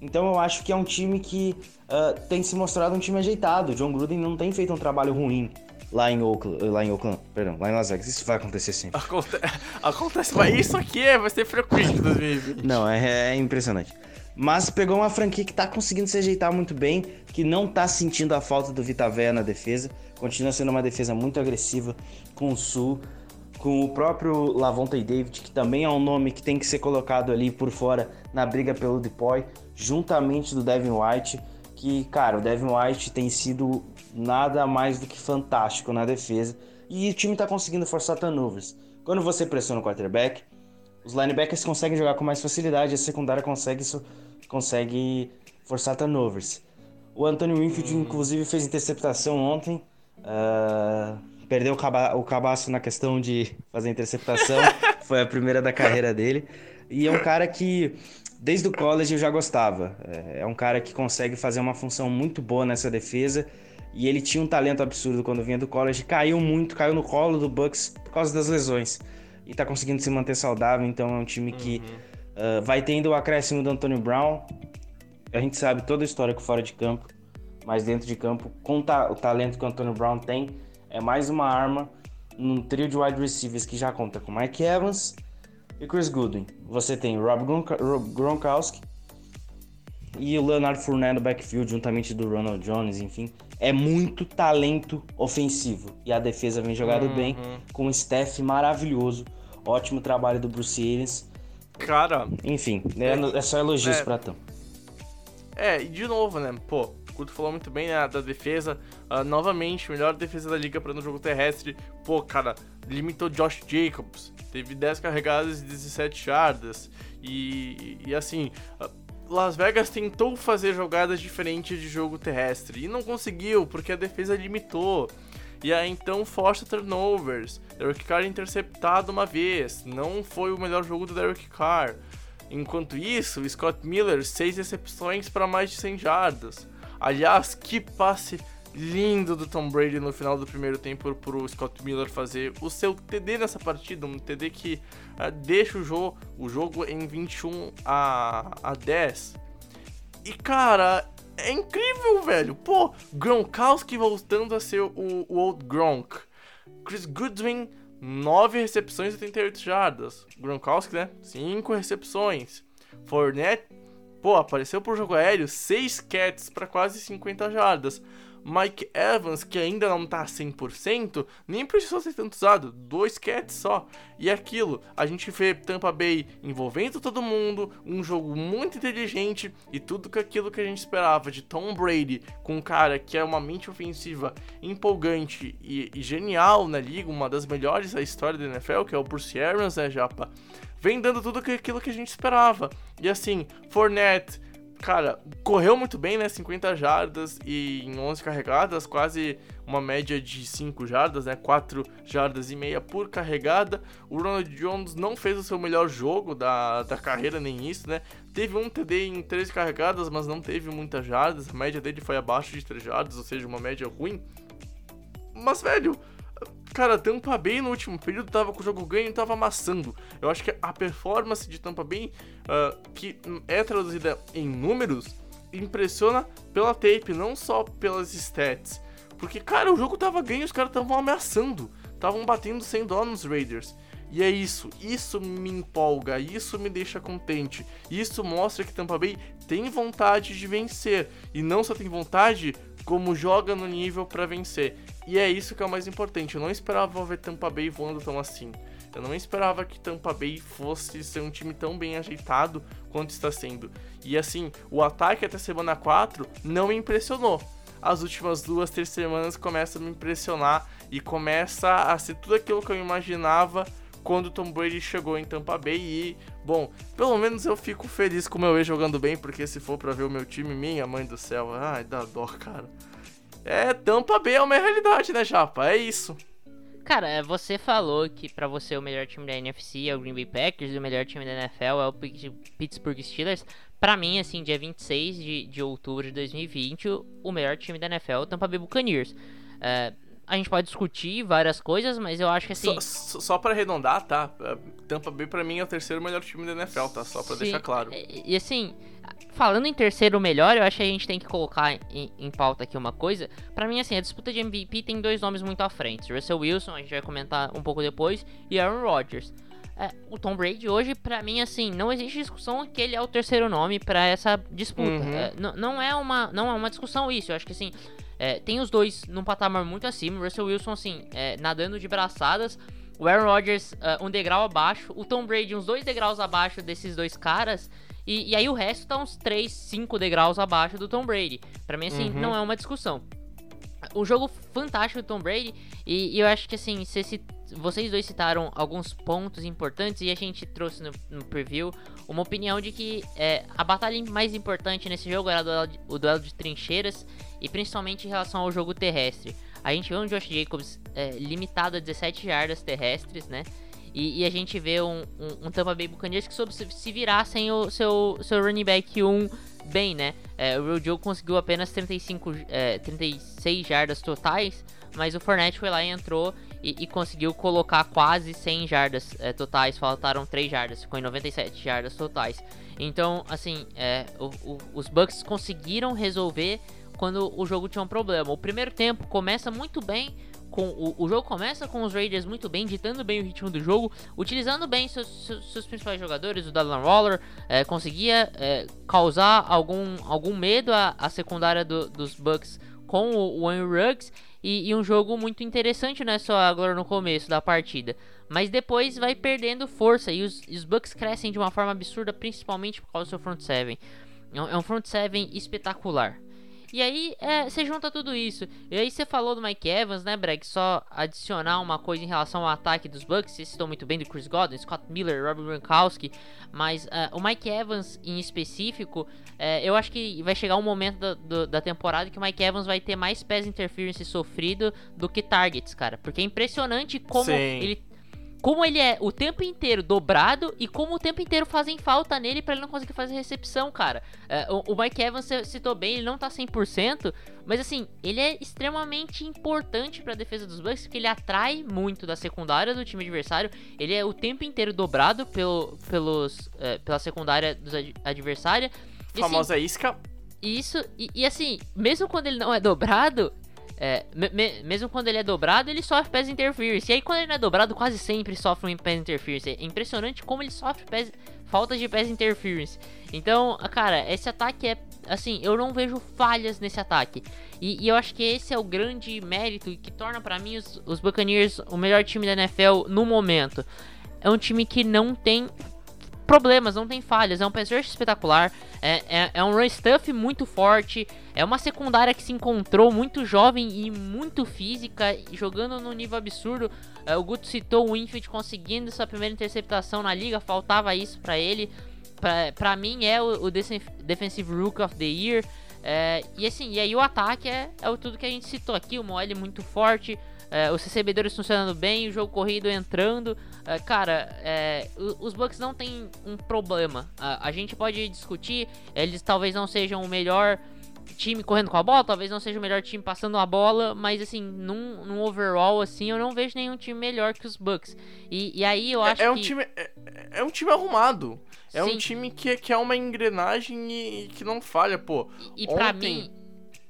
Então eu acho que é um time que uh, tem se mostrado um time ajeitado. John Gruden não tem feito um trabalho ruim lá em Oakland, lá em Oakland, perdão, lá em Las Vegas. Isso vai acontecer sempre.
Aconte acontece, mas isso aqui é, vai ser frequente em 2020.
Não, é, é, impressionante. Mas pegou uma franquia que tá conseguindo se ajeitar muito bem, que não tá sentindo a falta do Vita Véia na defesa. Continua sendo uma defesa muito agressiva com o Sul, com o próprio Lavonte David, que também é um nome que tem que ser colocado ali por fora na briga pelo Depoy, juntamente do Devin White, que, cara, o Devin White tem sido nada mais do que fantástico na defesa e o time tá conseguindo forçar turnovers. Quando você pressiona o quarterback, os linebackers conseguem jogar com mais facilidade, a secundária consegue, consegue forçar turnovers. O Anthony Winfield, inclusive, fez interceptação ontem. Uh, perdeu o, caba o cabaço na questão de fazer interceptação. Foi a primeira da carreira dele. E é um cara que, desde o college, eu já gostava. É, é um cara que consegue fazer uma função muito boa nessa defesa. E ele tinha um talento absurdo quando vinha do college. Caiu muito, caiu no colo do Bucks por causa das lesões. E tá conseguindo se manter saudável. Então é um time que uhum. uh, vai tendo o acréscimo do Antonio Brown. A gente sabe toda a história que fora de campo. Mas dentro de campo, com o talento que o Antonio Brown tem, é mais uma arma num trio de wide receivers que já conta com Mike Evans e Chris Goodwin. Você tem Rob Gronkowski e o Leonard Fournette no backfield, juntamente do Ronald Jones, enfim. É muito talento ofensivo. E a defesa vem jogando uhum. bem, com um staff maravilhoso. Ótimo trabalho do Bruce Arians.
Cara...
Enfim, é, é só elogios é, pra Tam.
É, e de novo, né? Pô, o Couto falou muito bem né, da defesa. Uh, novamente, melhor defesa da liga para no jogo terrestre. Pô, cara, limitou Josh Jacobs. Teve 10 carregadas e 17 jardas. E, e assim, uh, Las Vegas tentou fazer jogadas diferentes de jogo terrestre. E não conseguiu, porque a defesa limitou. E aí então força turnovers. Derek Carr interceptado uma vez. Não foi o melhor jogo do Derek Carr. Enquanto isso, Scott Miller, 6 recepções para mais de 100 jardas. Aliás, que passe lindo do Tom Brady no final do primeiro tempo pro Scott Miller fazer o seu TD nessa partida, um TD que uh, deixa o jogo, o jogo em 21 a, a 10. E cara, é incrível, velho. Pô, Gronkowski voltando a ser o, o Old Gronk. Chris Goodwin, 9 recepções e 88 jardas. Gronkowski, né? 5 recepções. Fournette Pô, apareceu pro jogo aéreo 6 catches para quase 50 jardas. Mike Evans, que ainda não tá 100%, nem precisou ser tanto usado, dois catches só. E aquilo, a gente vê Tampa Bay envolvendo todo mundo, um jogo muito inteligente e tudo aquilo que a gente esperava de Tom Brady, com um cara que é uma mente ofensiva empolgante e, e genial na liga, uma das melhores da história da NFL, que é o Bruce Arians, né, Japa? Vem dando tudo aquilo que a gente esperava. E assim, Fournette cara, correu muito bem, né? 50 jardas e em 11 carregadas, quase uma média de 5 jardas, né? 4 jardas e meia por carregada. O Ronald Jones não fez o seu melhor jogo da, da carreira, nem isso, né? Teve um TD em 13 carregadas, mas não teve muitas jardas. A média dele foi abaixo de 3 jardas, ou seja, uma média ruim. Mas, velho, Cara, Tampa Bay no último período tava com o jogo ganho e tava amassando. Eu acho que a performance de Tampa Bay, uh, que é traduzida em números, impressiona pela tape, não só pelas stats. Porque, cara, o jogo tava ganho os caras estavam ameaçando. Estavam batendo sem dó nos Raiders. E é isso, isso me empolga, isso me deixa contente. Isso mostra que Tampa Bay tem vontade de vencer. E não só tem vontade, como joga no nível para vencer. E é isso que é o mais importante. Eu não esperava ver Tampa Bay voando tão assim. Eu não esperava que Tampa Bay fosse ser um time tão bem ajeitado quanto está sendo. E assim, o ataque até semana 4 não me impressionou. As últimas duas, três semanas começa a me impressionar e começa a ser tudo aquilo que eu imaginava quando Tom Brady chegou em Tampa Bay e, bom, pelo menos eu fico feliz com o meu ex jogando bem, porque se for para ver o meu time, minha mãe do céu, ai, dá dó, cara. É, Tampa Bay é uma realidade, né, Japa? É isso.
Cara, é, você falou que para você o melhor time da NFC é o Green Bay Packers e o melhor time da NFL é o Pittsburgh Steelers. Para mim, assim, dia 26 de, de outubro de 2020, o melhor time da NFL é o Tampa Bay Buccaneers. É, a gente pode discutir várias coisas, mas eu acho que assim.
Só, só para arredondar, tá? Tampa Bay para mim é o terceiro melhor time da NFL, tá? Só para deixar claro.
E, assim, falando em terceiro melhor, eu acho que a gente tem que colocar em, em pauta aqui uma coisa. Para mim, assim, a disputa de MVP tem dois nomes muito à frente: Russell Wilson, a gente vai comentar um pouco depois, e Aaron Rodgers. É, o Tom Brady hoje, para mim, assim, não existe discussão que ele é o terceiro nome para essa disputa. Uhum. É, não, é uma, não é uma discussão isso. Eu acho que assim, é, tem os dois num patamar muito acima. O Russell Wilson, assim, é, nadando de braçadas. O Aaron Rodgers uh, um degrau abaixo, o Tom Brady uns dois degraus abaixo desses dois caras, e, e aí o resto tá uns 3, 5 degraus abaixo do Tom Brady. Pra mim, assim,
Uhum.
não é uma discussão. O jogo fantástico do Tom Brady, e, e eu acho que assim, cê cit- vocês dois citaram alguns pontos importantes e a gente trouxe no, no preview uma opinião de que é, a batalha mais importante nesse jogo era o duelo, de, o duelo de trincheiras e principalmente em relação ao jogo terrestre. A gente vê um Josh Jacobs é, limitado a 17 jardas terrestres, né? E, e a gente vê um, um, um Tampa Bay Buccaneers que soube se, virar sem o seu, seu running back 1 bem, né? É, o Real Joe conseguiu apenas 35, é, 36 jardas totais, mas o Fournette foi lá e entrou e, e conseguiu colocar quase 100 jardas é, totais, faltaram 3 jardas, ficou em 97 jardas totais. Então, assim, é, o- o- os Bucks conseguiram resolver quando o jogo tinha um problema. O primeiro tempo começa muito bem. Com, o, o jogo começa com os Raiders muito bem, ditando bem o ritmo do jogo, utilizando bem seus, seus, seus principais jogadores. O Dylan Waller é, conseguia é, causar algum, algum medo à, à secundária do- dos Bucks com o, o Andrew Ruggs. E, e um jogo muito interessante, né? Só agora no começo da partida. Mas depois vai perdendo força. E os, os Bucks crescem de uma forma absurda, principalmente por causa do seu front seven. É um, é front seven espetacular. E aí, é, você junta tudo isso. E aí, você falou do Mike Evans, né, Breg? Só adicionar uma coisa em relação ao ataque dos Bucks. Vocês citou muito bem do Chris Godwin, Scott Miller, Robert Gronkowski. Mas é, o Mike Evans, em específico, é, eu acho que vai chegar um momento da, do- da temporada que o Mike Evans vai ter mais pass interference sofrido do que targets, cara. Porque é impressionante como
Sim.
ele como ele é o tempo inteiro dobrado e como o tempo inteiro fazem falta nele pra ele não conseguir fazer recepção, cara. É, o, Mike Evans citou bem, ele não tá 100%, mas assim, ele é extremamente importante pra defesa dos Bucks, porque ele atrai muito da secundária do time adversário. Ele é o tempo inteiro dobrado pelo, pelos, é, pela secundária dos ad, adversária. E, assim,
Famosa isca.
isso, e, e assim, mesmo quando ele não é dobrado, é, me- me- mesmo quando ele é dobrado, ele sofre pass interference. E aí, quando ele não é dobrado, quase sempre sofre um pass interference. É impressionante como ele sofre pass, faltas de pass interference. Então, cara, esse ataque é. Assim, eu não vejo falhas nesse ataque. E, e eu acho que esse é o grande mérito que torna pra mim os, os Buccaneers o melhor time da NFL no momento. É um time que não tem problemas, não tem falhas. É um pass rush espetacular. É, é, é um run stuff muito forte. É uma secundária que se encontrou muito jovem e muito física, jogando num nível absurdo. É, o Guto citou o Winfield conseguindo sua primeira interceptação na liga, faltava isso pra ele. Pra mim é o, o Defen- Defensive Rook of the Year. É, e assim, e aí o ataque é, é tudo que a gente citou aqui, o OL muito forte, é, os recebedores funcionando bem, o jogo corrido entrando. É, cara, é, os Bucks não tem um problema. A, gente pode discutir, eles talvez não sejam o melhor time correndo com a bola, talvez não seja o melhor time passando a bola, mas assim, num, num overall assim, eu não vejo nenhum time melhor que os Bucks. E, e aí eu acho
É, é um
que
time, é, é um time arrumado. É
Sim.
um time que, que é uma engrenagem e, e que não falha, pô.
e pra
ontem-
mim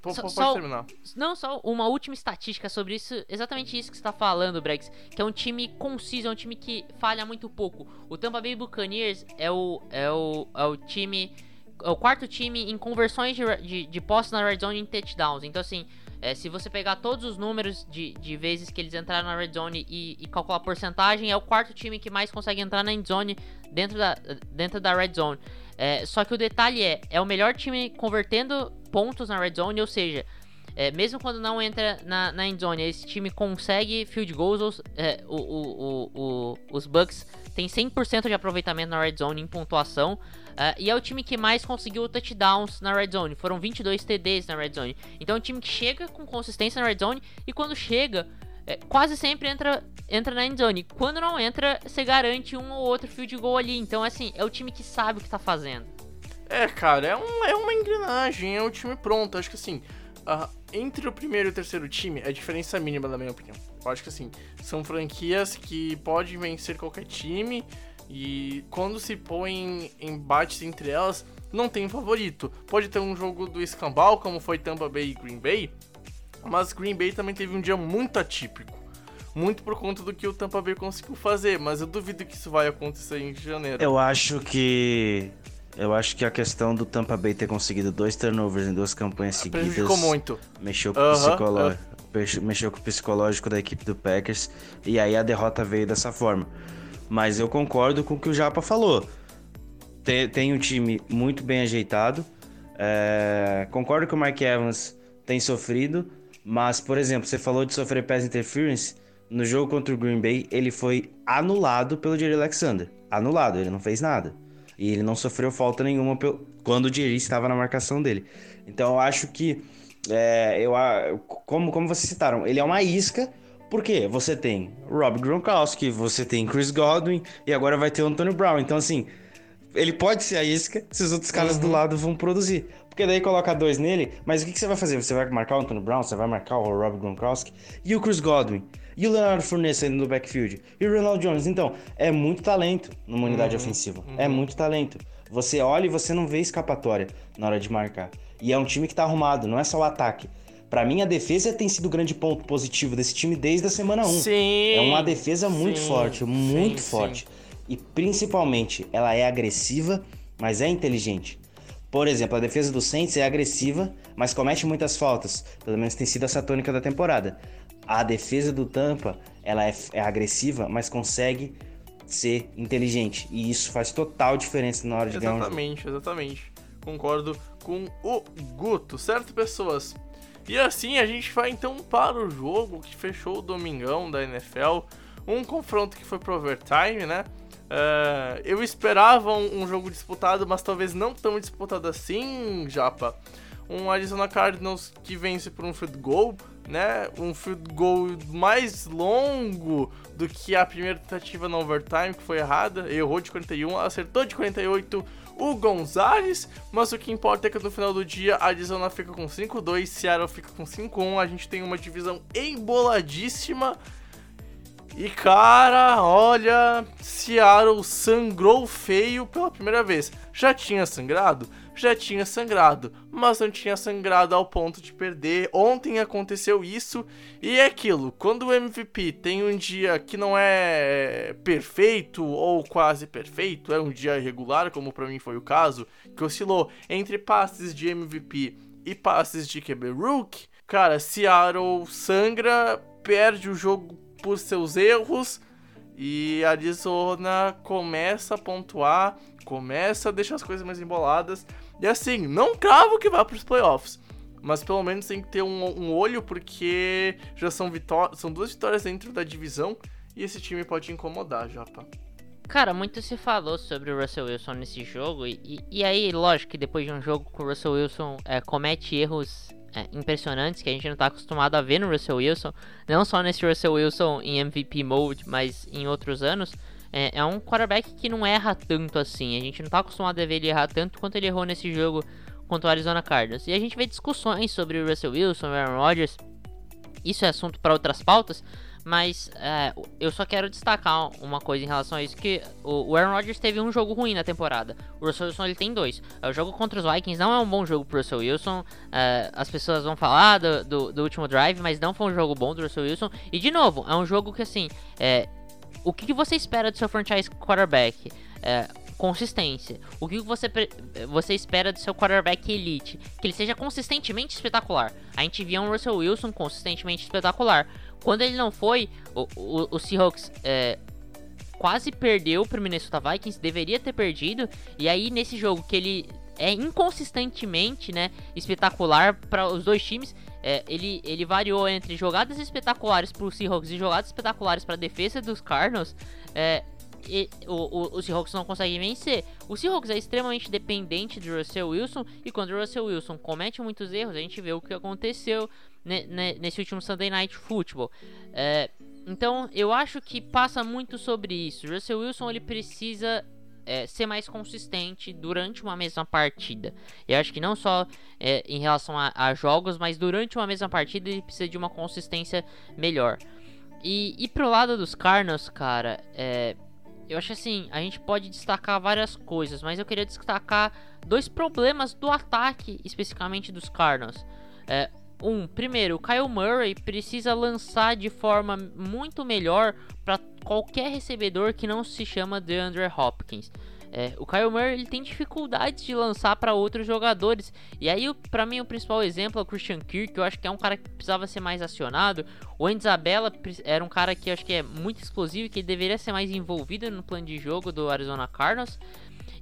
Pô,
Só-
pode terminar.
Não, só uma última estatística sobre isso, exatamente isso que você tá falando, Brex. Que é um time conciso, é um time que falha muito pouco. O Tampa Bay Buccaneers é o, é o, é o time. É o quarto time em conversões de, de, de posse na red zone em touchdowns. Então, assim, é, se você pegar todos os números de, de vezes que eles entraram na red zone e, e calcular a porcentagem, é o quarto time que mais consegue entrar na end zone dentro da, dentro da red zone. É, só que o detalhe é, é o melhor time convertendo pontos na red zone, ou seja, é, mesmo quando não entra na, na endzone, esse time consegue field goals. é, o, o, o, os Bucks têm 100% de aproveitamento na red zone em pontuação. é, e é o time que mais conseguiu touchdowns na red zone. Foram 22 TDs na red zone. Então é um time que chega com consistência na red zone. E quando chega, é, quase sempre entra, entra na endzone. Quando não entra, você garante um ou outro field goal ali. Então, assim, é o time que sabe o que tá fazendo.
É, cara, é, um, é uma engrenagem, é um time pronto. Acho que assim, ah, entre o primeiro e o terceiro time, é diferença mínima, na minha opinião. Acho que assim, são franquias que podem vencer qualquer time e quando se põe em embates entre elas, não tem favorito. Pode ter um jogo do escambau, como foi Tampa Bay e Green Bay, mas Green Bay também teve um dia muito atípico. Muito por conta do que o Tampa Bay conseguiu fazer, mas eu duvido que isso vai acontecer em janeiro.
Eu acho que. Eu acho que a questão do Tampa Bay ter conseguido dois turnovers em duas campanhas seguidas
Prejudicou muito.
mexeu com o
Aham,
psicológico. mexeu com o psicológico da equipe do Packers e aí a derrota veio dessa forma. Mas eu concordo com o que o Japa falou. Tem, tem um time muito bem ajeitado. É, concordo que o Mike Evans tem sofrido, mas, por exemplo, você falou de sofrer pass interference. No jogo contra o Green Bay, ele foi anulado pelo Jerry Alexander. Anulado, ele não fez nada. E ele não sofreu falta nenhuma quando o Jerry estava na marcação dele. Então eu acho que, é, eu, como, como vocês citaram, ele é uma isca. Porque você tem Rob Gronkowski, você tem Chris Godwin e agora vai ter o Antonio Brown. Então, assim, ele pode ser a isca se os outros caras uhum. do lado vão produzir. Porque daí coloca dois nele, mas o que, que, você vai fazer? Você vai marcar o Anthony Brown, você vai marcar o Rob Gronkowski e o Chris Godwin. E o Leonardo Fournette saindo no backfield. E o Ronald Jones. Então, é muito talento numa unidade uhum, ofensiva. Uhum. É muito talento. Você olha e você não vê escapatória na hora de marcar. E é um time que tá arrumado, não é só o ataque. Para mim, a defesa tem sido o grande ponto positivo desse time desde a semana 1.
Sim.
É uma defesa muito sim, forte, muito sim, forte. Sim. E principalmente, ela é agressiva, mas é inteligente. Por exemplo, a defesa do Saints é agressiva, mas comete muitas faltas. Pelo menos tem sido essa tônica da temporada. A defesa do Tampa, ela é, é agressiva, mas consegue ser inteligente. E isso faz total diferença na hora de
ganhar Exatamente, exatamente. Concordo com o Guto, certo, pessoas? E assim a gente vai então para o jogo que fechou o domingão da NFL. Um confronto que foi pro overtime, né? Uh, eu esperava um, um, jogo disputado, mas talvez não tão disputado assim, Japa. Um Arizona Cardinals que vence por um field goal, né? Um field goal mais longo do que a primeira tentativa no overtime, que foi errada. Errou de 41, acertou de 48 o Gonzalez, mas o que importa é que no final do dia a Arizona fica com 5-2, Seattle fica com 5-1. A gente tem uma divisão emboladíssima e cara, olha, Seattle sangrou feio pela primeira vez. Já tinha sangrado? Já tinha sangrado, mas não tinha sangrado ao ponto de perder. Ontem aconteceu isso e é aquilo. Quando o MVP tem um dia que não é perfeito ou quase perfeito, é um dia irregular, como para mim foi o caso, que oscilou entre passes de MVP e passes de QB Rook. Cara, Seattle sangra, perde o jogo por seus erros e Arizona começa a pontuar, começa a deixar as coisas mais emboladas. E assim, não cravo que vá para os playoffs, mas pelo menos tem que ter um, um olho porque já são, são duas vitórias dentro da divisão e esse time pode incomodar, Japa.
Cara, muito se falou sobre o Russell Wilson nesse jogo, e, e, e aí, lógico que depois de um jogo que o Russell Wilson é, comete erros é, impressionantes que a gente não está acostumado a ver no Russell Wilson, não só nesse Russell Wilson em MVP mode, mas em outros anos. É, é um quarterback que não erra tanto assim. A gente não está acostumado a ver ele errar tanto quanto ele errou nesse jogo contra o Arizona Cardinals. E a gente vê discussões sobre o Russell Wilson, o Aaron Rodgers. Isso é assunto para outras pautas, mas é, eu só quero destacar uma coisa em relação a isso, que o, Aaron Rodgers teve um jogo ruim na temporada. O Russell Wilson ele tem dois. É, o jogo contra os Vikings não é um bom jogo pro Russell Wilson. É, as pessoas vão falar do, do, do, último drive, mas não foi um jogo bom do Russell Wilson. E de novo, é um jogo que assim. É, o que, que você espera do seu franchise quarterback? É, consistência. O que você, você espera do seu quarterback elite? Que ele seja consistentemente espetacular. A gente via um Russell Wilson consistentemente espetacular. Quando ele não foi, o, o, o Seahawks é, quase perdeu pro Minnesota Vikings, deveria ter perdido. E aí, nesse jogo que ele é inconsistentemente né, espetacular para os dois times, é, ele, ele variou entre jogadas espetaculares para os Seahawks e jogadas espetaculares para a defesa dos Cardinals. É, e, o, o, o Seahawks não consegue vencer. O Seahawks é extremamente dependente do Russell Wilson e quando o Russell Wilson comete muitos erros, a gente vê o que aconteceu nesse último Sunday Night Football. É, então, eu acho que passa muito sobre isso. O Russell Wilson ele precisa é, ser mais consistente durante uma mesma partida. Eu acho que não só é, em relação a, a, jogos, mas durante uma mesma partida ele precisa de uma consistência melhor. E, e pro lado dos Cardinals, cara, é, eu acho assim, a gente pode destacar várias coisas, mas eu queria destacar dois problemas do ataque, especificamente dos Cardinals. É, um, primeiro, o Kyle Murray precisa lançar de forma muito melhor para qualquer recebedor que não se chama DeAndre Hopkins. É, o Kyle Murray ele tem dificuldades de lançar para outros jogadores. E aí, para mim, o principal exemplo é o Christian Kirk, que eu acho que é um cara que precisava ser mais acionado. O Isabella era um cara que eu acho que é muito explosivo e que deveria ser mais envolvido no plano de jogo do Arizona Cardinals.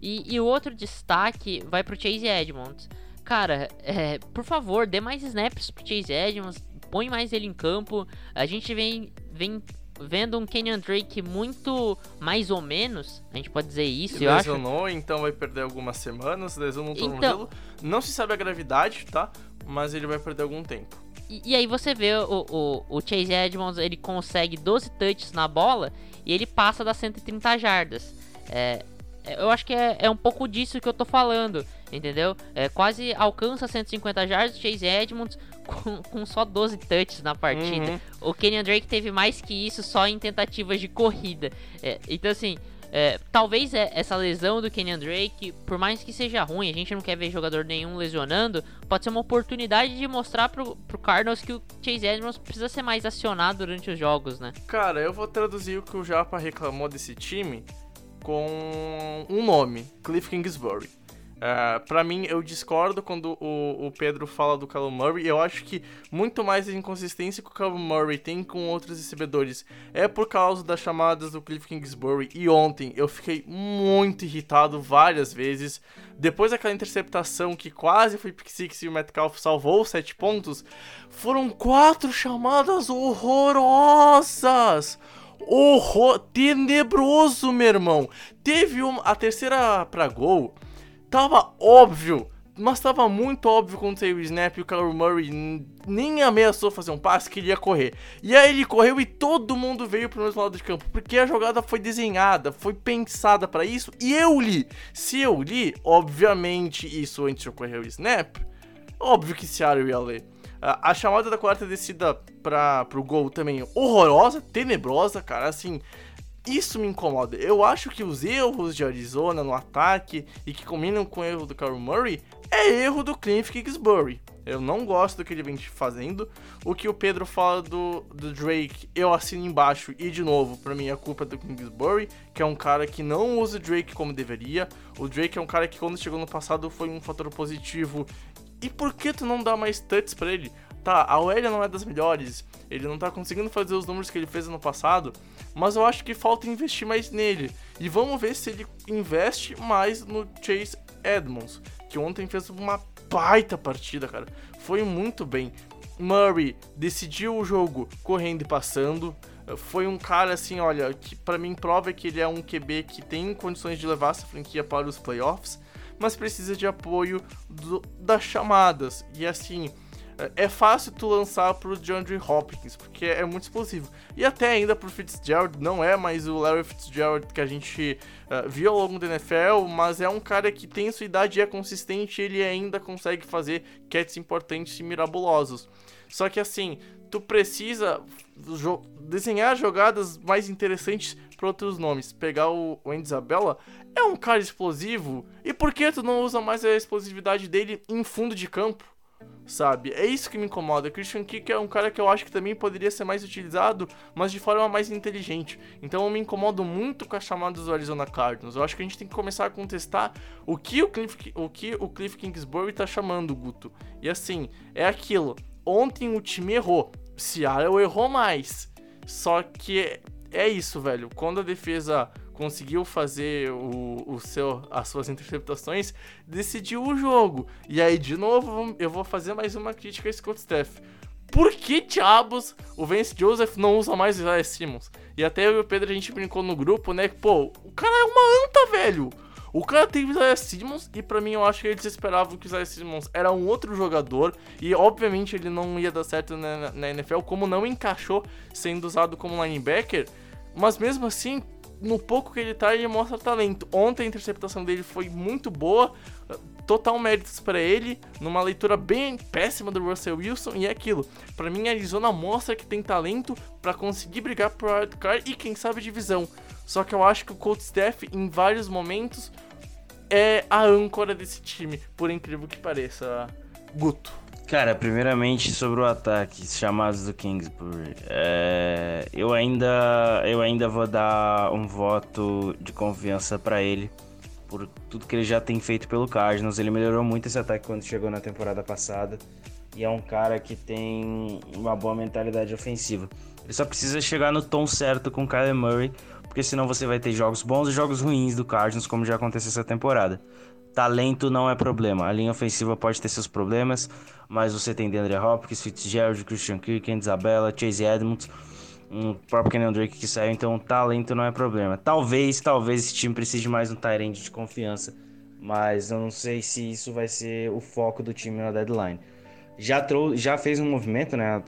E, e o outro destaque vai pro Chase Edmonds. Cara, é, por favor, dê mais snaps pro Chase Edmonds, põe mais ele em campo. A gente vem, vem vendo um Kenyon Drake muito mais ou menos, a gente pode dizer isso,
Ele
eu
lesionou,
acho.
então vai perder algumas semanas, lesionou no
Então-.
Não se sabe a gravidade, tá? Mas ele vai perder algum tempo.
E, e aí você vê o, o, o Chase Edmonds, ele consegue 12 touches na bola e ele passa das 130 jardas. É, é, eu acho que é, é um pouco disso que eu tô falando, entendeu? É, quase alcança 150 jardas, Chase Edmonds com, com só 12 touches na partida.
Uhum.
O Kenyon Drake teve mais que isso só em tentativas de corrida. É, então, assim, é, talvez é- essa lesão do Kenyon Drake, por mais que seja ruim, a gente não quer ver jogador nenhum lesionando, pode ser uma oportunidade de mostrar pro, pro Cardinals que o Chase Edmonds precisa ser mais acionado durante os jogos, né?
Cara, eu vou traduzir o que o Japa reclamou desse time com um nome: Cliff Kingsbury. É, pra mim, eu discordo quando o, o Pedro fala do Callum Murray. Eu acho que muito mais a inconsistência que o Callum Murray tem com outros recebedores é por causa das chamadas do Cliff Kingsbury. E ontem eu fiquei muito irritado várias vezes. Depois daquela interceptação que quase foi pick six e o Metcalf salvou 7 pontos, foram quatro chamadas horrorosas. Horror tenebroso, meu irmão. Teve uma, a terceira pra gol. Tava óbvio, mas tava muito óbvio quando saiu o snap e o Kyler Murray nem ameaçou fazer um passe que ele ia correr. E aí ele correu e todo mundo veio pro mesmo lado de campo, porque a jogada foi desenhada, foi pensada pra isso e eu li. Se eu li, obviamente isso antes de ocorrer o snap, óbvio que Seattle ia ler. A, a chamada da quarta descida para pro gol também horrorosa, tenebrosa, cara, assim, isso me incomoda. Eu acho que os erros de Arizona no ataque e que combinam com o erro do Kyler Murray é erro do Cliff Kingsbury. Eu não gosto do que ele vem fazendo. O que o Pedro fala do, do Drake, eu assino embaixo. E de novo, pra mim a culpa é do Kingsbury, que é um cara que não usa o Drake como deveria. O Drake é um cara que quando chegou no passado foi um fator positivo. E por que tu não dá mais touches pra ele? Tá, a OL não é das melhores, ele não tá conseguindo fazer os números que ele fez ano passado, mas eu acho que falta investir mais nele. E vamos ver se ele investe mais no Chase Edmonds, que ontem fez uma baita partida, cara. Foi muito bem. Murray decidiu o jogo correndo e passando. Foi um cara assim, olha, que pra mim prova que ele é um QB que tem condições de levar essa franquia para os playoffs, mas precisa de apoio do- das chamadas. E assim, é fácil tu lançar pro DeAndre Hopkins, porque é muito explosivo. E até ainda pro Fitzgerald, não é mais o Larry Fitzgerald que a gente eh, viu ao longo da NFL, mas é um cara que tem sua idade e é consistente ele ainda consegue fazer catches importantes e mirabulosos. Só que assim, tu precisa jo- desenhar jogadas mais interessantes para outros nomes. Pegar o, o Andy Isabella é um cara explosivo, e por que tu não usa mais a explosividade dele em fundo de campo? Sabe? É isso que me incomoda. Christian Kirk é um cara que eu acho que também poderia ser mais utilizado, mas de forma mais inteligente. Então eu me incomodo muito com as chamadas do Arizona Cardinals. Eu acho que a gente tem que começar a contestar o que o Cliff, o que o Cliff Kingsbury tá chamando, Guto. E assim, é aquilo. Ontem o time errou. Seattle errou mais. Só que é isso, velho. Quando a defesa conseguiu fazer o, o seu, as suas interceptações, decidiu o jogo. E aí, de novo, eu vou fazer mais uma crítica a Scott Staff. Por que diabos o Vance Joseph não usa mais o Isaiah Simmons? E até eu e o Pedro a gente brincou no grupo, né? que, Pô, o cara é uma anta, velho! O cara tem o Isaiah Simmons e pra mim eu acho que eles esperavam que o Isaiah Simmons era um outro jogador e obviamente ele não ia dar certo na, na NFL, como não encaixou sendo usado como linebacker, mas mesmo assim, no pouco que ele tá, ele mostra talento. Ontem a interceptação dele foi muito boa, total méritos pra ele, numa leitura bem péssima do Russell Wilson e é aquilo. Pra mim a Arizona mostra que tem talento pra conseguir brigar pro wildcard e quem sabe divisão. Só que eu acho que o Colt Staff em vários momentos é a âncora desse time, por incrível que pareça, Guto.
Cara, primeiramente sobre o ataque, chamados do Kingsbury. É, eu, ainda, eu ainda vou dar um voto de confiança pra ele, por tudo que ele já tem feito pelo Cardinals. Ele melhorou muito esse ataque quando chegou na temporada passada. E é um cara que tem uma boa mentalidade ofensiva. Ele só precisa chegar no tom certo com o Kyler Murray, porque senão você vai ter jogos bons e jogos ruins do Cardinals, como já aconteceu essa temporada. Talento não é problema. A linha ofensiva pode ter seus problemas, mas você tem DeAndre Hopkins, Fitzgerald, Christian Kirk, Isabella, Chase Edmonds, um próprio Kenyon Drake que saiu, então talento não é problema. Talvez, talvez esse time precise mais um Tyrande de confiança, mas eu não sei se isso vai ser o foco do time na deadline. Já, trou já fez um movimento, né?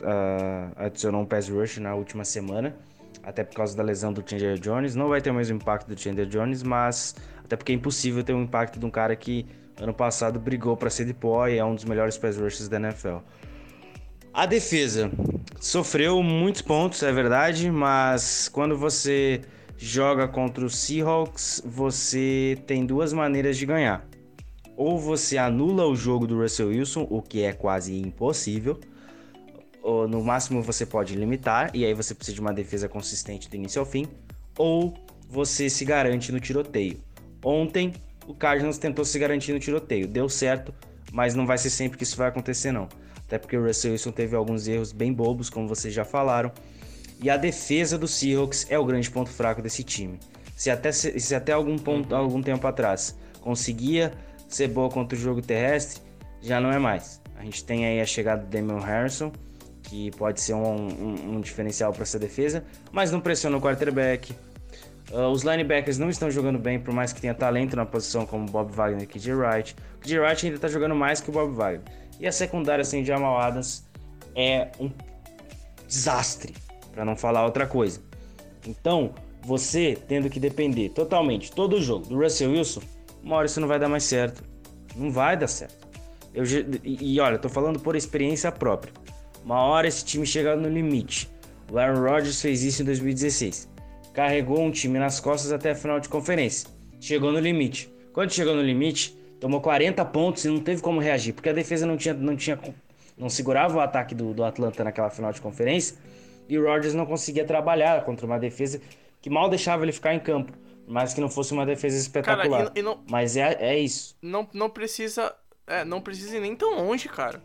Adicionou um pass rush na última semana, até por causa da lesão do Chandler Jones. Não vai ter o mesmo impacto do Chandler Jones, mas até porque é impossível ter um impacto de um cara que ano passado brigou para ser deploy e é um dos melhores pass rushers da NFL. A defesa sofreu muitos pontos, é verdade, mas quando você joga contra os Seahawks, você tem duas maneiras de ganhar. Ou você anula o jogo do Russell Wilson, o que é quase impossível, ou no máximo você pode limitar, e aí você precisa de uma defesa consistente do início ao fim, ou você se garante no tiroteio. Ontem, o Cardinals tentou se garantir no tiroteio. Deu certo, mas não vai ser sempre que isso vai acontecer, não. Até porque o Russell Wilson teve alguns erros bem bobos, como vocês já falaram. E a defesa do Seahawks é o grande ponto fraco desse time. Se até, se até algum, ponto, algum tempo atrás conseguia ser boa contra o jogo terrestre, já não é mais. A gente tem aí a chegada do Damian Harrison, que pode ser um, um, um diferencial para essa defesa, mas não pressiona o quarterback, Uh, os linebackers não estão jogando bem, por mais que tenha talento na posição como Bob Wagner e KJ Wright. O KJ Wright ainda está jogando mais que o Bob Wagner. E a secundária sem Jamal Adams é um desastre, para não falar outra coisa. Então, você tendo que depender totalmente, todo o jogo, do Russell Wilson, uma hora isso não vai dar mais certo. Não vai dar certo. Eu, e, e olha, tô falando por experiência própria. Uma hora esse time chega no limite. O Aaron Rodgers fez isso em 2016 carregou um time nas costas até a final de conferência. Chegou no limite. Quando chegou no limite, tomou 40 pontos e não teve como reagir, porque a defesa não tinha, não tinha, não segurava o ataque do, do Atlanta naquela final de conferência e o Rodgers não conseguia trabalhar contra uma defesa que mal deixava ele ficar em campo, mas que não fosse uma defesa espetacular. Cara, e, e não, mas é, é isso.
Não, não precisa, é, não precisa ir nem tão longe, cara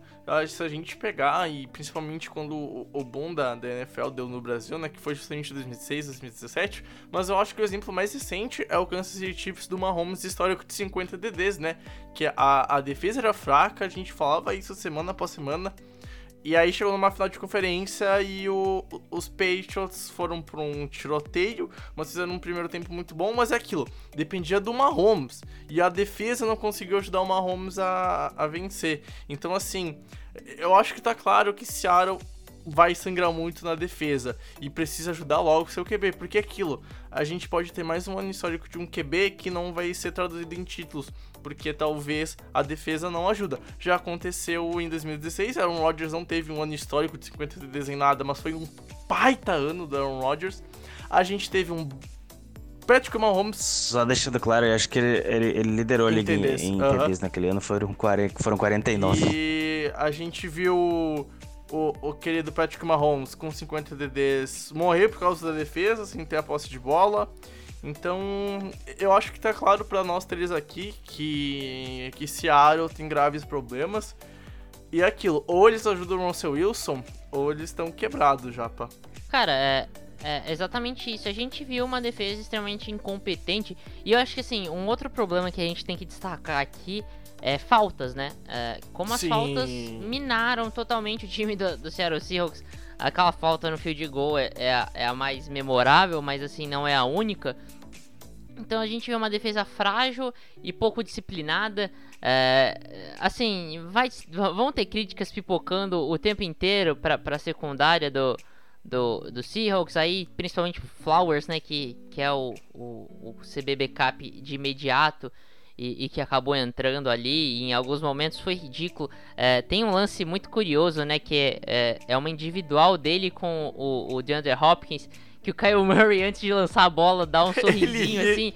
se a gente pegar, e principalmente quando o, o boom da, da NFL deu no Brasil, né, que foi justamente 2016, 2017, mas eu acho que o exemplo mais recente é o Kansas City Chiefs do Mahomes histórico de 50 DDs, né, que a, a defesa era fraca, a gente falava isso semana após semana, e aí chegou numa final de conferência e o, os Patriots foram para um tiroteio, mas fizeram um primeiro tempo muito bom, mas é aquilo, dependia do Mahomes. E a defesa não conseguiu ajudar o Mahomes a, a vencer. Então, assim, eu acho que tá claro que Seattle vai sangrar muito na defesa e precisa ajudar logo seu QB, porque é aquilo, a gente pode ter mais um ano histórico de um QB que não vai ser traduzido em títulos, porque talvez a defesa não ajuda. Já aconteceu em 2016, Aaron Rodgers não teve um ano histórico de 50 TDs em nada, mas foi um baita ano do Aaron Rodgers. A gente teve um Patrick Mahomes.
Só deixando claro, eu acho que ele, ele, ele liderou a liga em, em TDs naquele ano, foram, 40, foram 49.
E a gente viu o, o querido Patrick Mahomes com 50 DDs morrer por causa da defesa, sem ter a posse de bola. Então, eu acho que tá claro para nós três aqui que, que Seattle tem graves problemas. E é aquilo, ou eles ajudam o Russell Wilson, ou eles estão quebrados já, pá.
Cara, é, é exatamente isso. A gente viu uma defesa extremamente incompetente. E eu acho que, assim, um outro problema que a gente tem que destacar aqui é, faltas, né? É, como as Sim. faltas minaram totalmente o time do, do Seattle Seahawks. Aquela falta no field goal é, é, a, é a mais memorável, mas assim, não é a única. Então a gente vê uma defesa frágil e pouco disciplinada. É, assim, vai, vão ter críticas pipocando o tempo inteiro para a secundária do, do, do Seahawks. Aí, principalmente Flowers, né? Que, que é o, o, o CB backup de imediato e, e, que acabou entrando ali. E em alguns momentos foi ridículo. É, tem um lance muito curioso, né? Que é, é, uma individual dele com o, o DeAndre Hopkins. Que o Kyle Murray, antes de lançar a bola, dá um sorrisinho assim.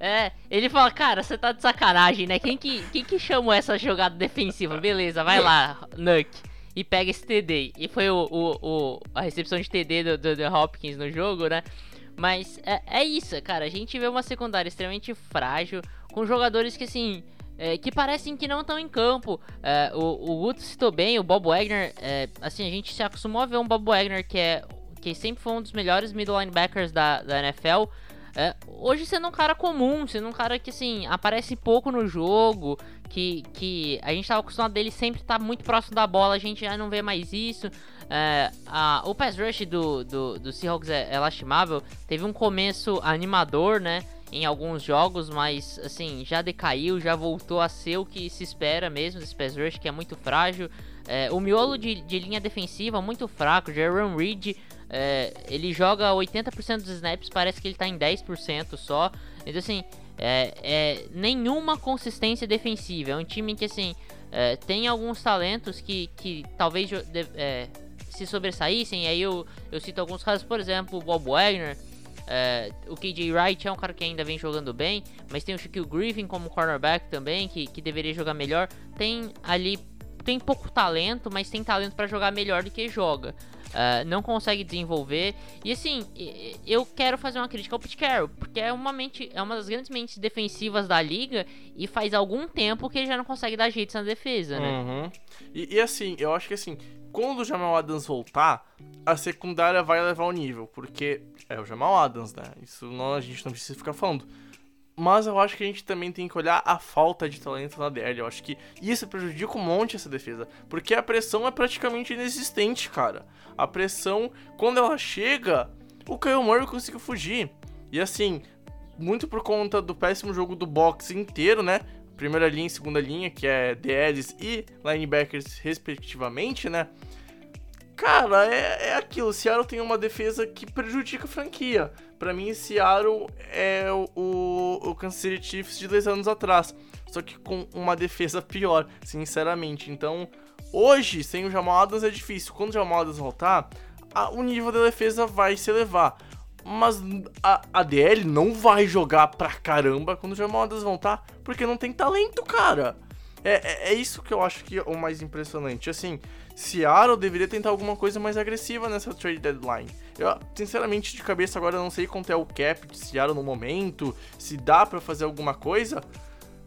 É, ele fala, cara, você tá de sacanagem, né? Quem que, quem que chamou essa jogada defensiva? Beleza, vai lá, Nuck. E pega esse TD. E foi o, o, o a recepção de TD do, do, do Hopkins no jogo, né? Mas é, é isso, cara. A gente vê uma secundária extremamente frágil, com jogadores que, assim, é, que parecem que não estão em campo. É, o, o Guto citou bem, o Bob Wagner, é, assim, a gente se acostumou a ver um Bob Wagner que é que sempre foi um dos melhores middle linebackers da, da NFL. É, hoje sendo um cara comum, sendo um cara que assim, aparece pouco no jogo, que, que a gente tava acostumado dele sempre estar tá muito próximo da bola, a gente já não vê mais isso. É, a, o pass rush do, do, do Seahawks é, é lastimável, teve um começo animador, né? Em alguns jogos, mas assim, já decaiu, já voltou a ser o que se espera mesmo desse pass rush, que é muito frágil. É, o miolo de, de, linha defensiva muito fraco. Jaron Reed é, ele joga 80% dos snaps, parece que ele tá em 10% só. Então, assim, é, é, nenhuma consistência defensiva. É um time que, assim, é, tem alguns talentos que, que talvez é, se sobressaíssem. E aí eu, eu cito alguns casos, por exemplo, o Bob Wagner. É, o KJ Wright é um cara que ainda vem jogando bem, mas tem o Shaquille Griffin como cornerback também, que, que deveria jogar melhor. Tem ali tem pouco talento, mas tem talento para jogar melhor do que joga. Uh, não consegue desenvolver. E assim, eu quero fazer uma crítica ao Pete Carroll, porque é uma mente, é uma das grandes mentes defensivas da liga e faz algum tempo que ele já não consegue dar jeito na defesa, né?
Uhum. E, e, assim, eu acho que assim, quando o Jamal Adams voltar, a secundária vai levar o nível, porque é o Jamal Adams, né? Isso não, a gente não precisa ficar falando. Mas eu acho que a gente também tem que olhar a falta de talento na DL. Eu acho que isso prejudica um monte essa defesa. Porque a pressão é praticamente inexistente, cara. A pressão, quando ela chega, o Kyle Murray conseguiu fugir. E assim, muito por conta do péssimo jogo do box inteiro, né? Primeira linha e segunda linha, que é DLs e linebackers, respectivamente, né? Cara, é, é aquilo. Seattle tem uma defesa que prejudica a franquia. Para mim, Seattle é o, o Kansas City Chiefs de dois anos atrás. Só que com uma defesa pior, sinceramente. Então, hoje, sem o Jamal Adams é difícil. Quando o Jamal Adams voltar, a, o nível da defesa vai se elevar. Mas a, a DL não vai jogar pra caramba quando o Jamal Adams voltar, porque não tem talento, cara. É, é, é isso que eu acho que é o mais impressionante. Assim, Seattle deveria tentar alguma coisa mais agressiva nessa trade deadline. Eu, sinceramente, de cabeça agora não sei quanto é o cap de Seattle no momento, se dá para fazer alguma coisa,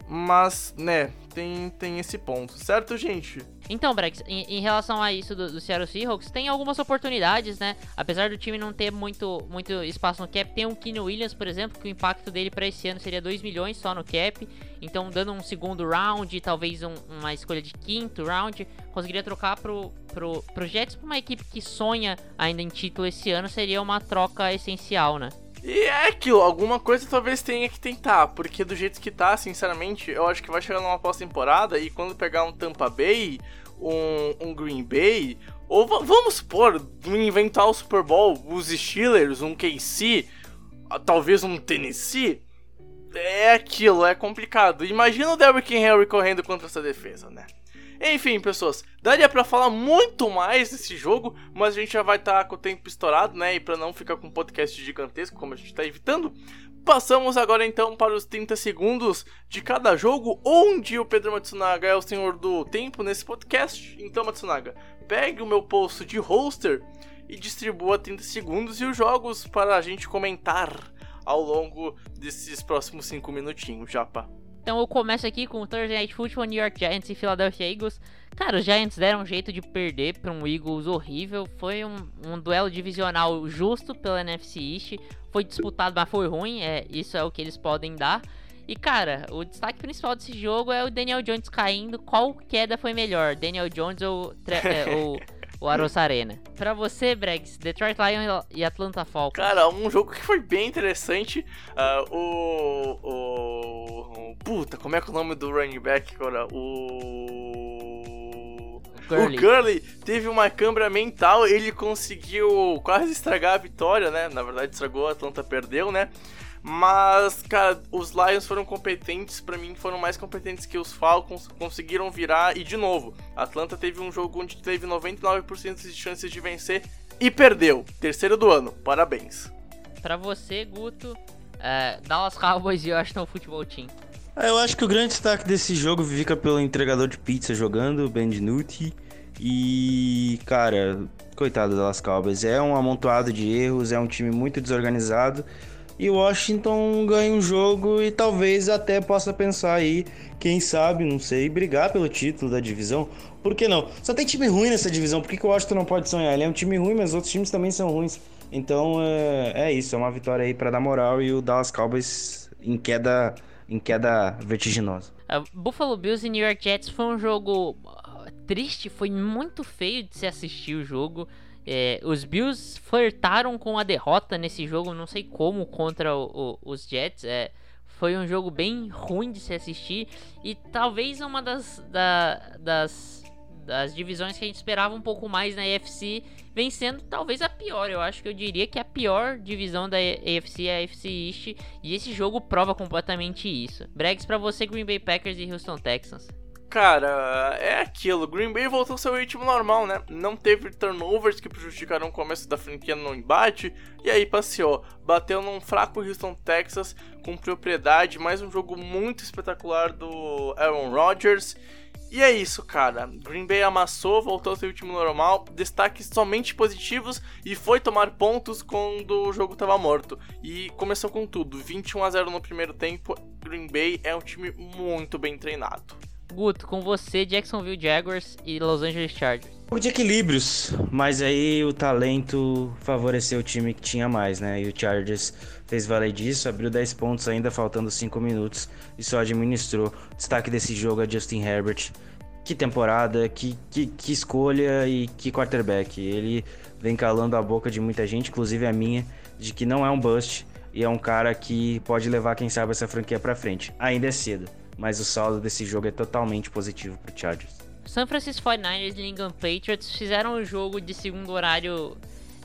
mas, né, tem, tem esse ponto, certo, gente?
Então, Brex, em, em, relação a isso do, do Seattle Seahawks, tem algumas oportunidades, né? Apesar do time não ter muito, muito espaço no cap, tem um Keenan Williams, por exemplo, que o impacto dele para esse ano seria 2 milhões só no cap. Então, dando um segundo round, talvez um, uma escolha de quinto round, conseguiria trocar pro, pro, pro Jets pra uma equipe que sonha ainda em título esse ano, seria uma troca essencial, né?
E é aquilo, alguma coisa talvez tenha que tentar, porque do jeito que tá, sinceramente, eu acho que vai chegar numa pós-temporada e quando pegar um Tampa Bay, um, um Green Bay, ou vamos supor, inventar o Super Bowl, os Steelers, um KC, talvez um Tennessee, é aquilo, é complicado. Imagina o Derrick Henry correndo contra essa defesa, né? Enfim, pessoas, daria para falar muito mais desse jogo, mas a gente já vai estar tá com o tempo estourado, né? E para não ficar com um podcast gigantesco, como a gente tá evitando, passamos agora então para os 30 segundos de cada jogo, onde o Pedro Matsunaga é o senhor do tempo nesse podcast. Então, Matsunaga, pegue o meu post de hoster e distribua 30 segundos e os jogos para a gente comentar ao longo desses próximos 5 minutinhos, japa.
Então eu começo aqui com o Thursday Night Football, New York Giants e Philadelphia Eagles. Cara, os Giants deram um jeito de perder para um Eagles horrível. Foi um, um, duelo divisional justo pela NFC East. Foi disputado, mas foi ruim. É, isso é o que eles podem dar. E cara, o destaque principal desse jogo é o Daniel Jones caindo. Qual queda foi melhor? Daniel Jones ou, é, ou o Aros Arena. Pra você, Bregs, Detroit Lions e Atlanta Falcons.
Cara, um jogo que foi bem interessante. Uh, o, o, o, Puta, como é que é o nome do running back, cara? O. Gurley. O Gurley teve uma câmera mental, ele conseguiu quase estragar a vitória, né? Na verdade, estragou, a Atlanta perdeu, né? Mas, cara, os Lions foram competentes, para mim foram mais competentes que os Falcons, conseguiram virar e de novo, Atlanta teve um jogo onde teve 99% de chances de vencer e perdeu. Terceiro do ano, parabéns.
Para você, Guto, uh, Dallas Cowboys e Washington Football Team.
É, eu acho que o grande destaque desse jogo fica pelo entregador de pizza jogando, Ben DiNucci. E, cara, coitado do Dallas Cowboys, é um amontoado de erros, é um time muito desorganizado. E Washington ganha um jogo e talvez até possa pensar aí, quem sabe, não sei, brigar pelo título da divisão. Por que não? Só tem time ruim nessa divisão, por que, que o Washington não pode sonhar? Ele é um time ruim, mas os outros times também são ruins. Então é, é isso, é uma vitória aí para dar moral e o Dallas Cowboys em queda, em queda vertiginosa.
Uh, Buffalo Bills e New York Jets foi um jogo uh, triste, foi muito feio de se assistir o jogo. É, os Bills flertaram com a derrota nesse jogo, não sei como, contra o, o, os Jets. É, foi um jogo bem ruim de se assistir e talvez uma das, da, das, das divisões que a gente esperava um pouco mais na AFC vencendo talvez a pior. Eu acho que eu diria que a pior divisão da AFC é a AFC East e esse jogo prova completamente isso. Bregs para você Green Bay Packers e Houston Texans.
Cara, é aquilo. Green Bay voltou ao seu ritmo normal, né? Não teve turnovers que prejudicaram o começo da franquia no embate. E aí passeou. Bateu num fraco Houston, Texas, com propriedade. Mais um jogo muito espetacular do Aaron Rodgers. E é isso, cara. Green Bay amassou, voltou ao seu ritmo normal, destaques somente positivos e foi tomar pontos quando o jogo estava morto. E começou com tudo, 21 a 0 no primeiro tempo. Green Bay é um time muito bem treinado.
Guto, com você, Jacksonville Jaguars e Los Angeles Chargers.
Um de equilíbrios, mas aí o talento favoreceu o time que tinha mais, né? E o Chargers fez valer disso, abriu 10 pontos ainda faltando 5 minutos e só administrou. Destaque desse jogo é Justin Herbert. Que temporada, que, que, que escolha e que quarterback. Ele vem calando a boca de muita gente, inclusive a minha, de que não é um bust e é um cara que pode levar, quem sabe, essa franquia pra frente. Ainda é cedo mas o saldo desse jogo é totalmente positivo pro Chargers.
San Francisco 49ers e New England Patriots fizeram um jogo de segundo horário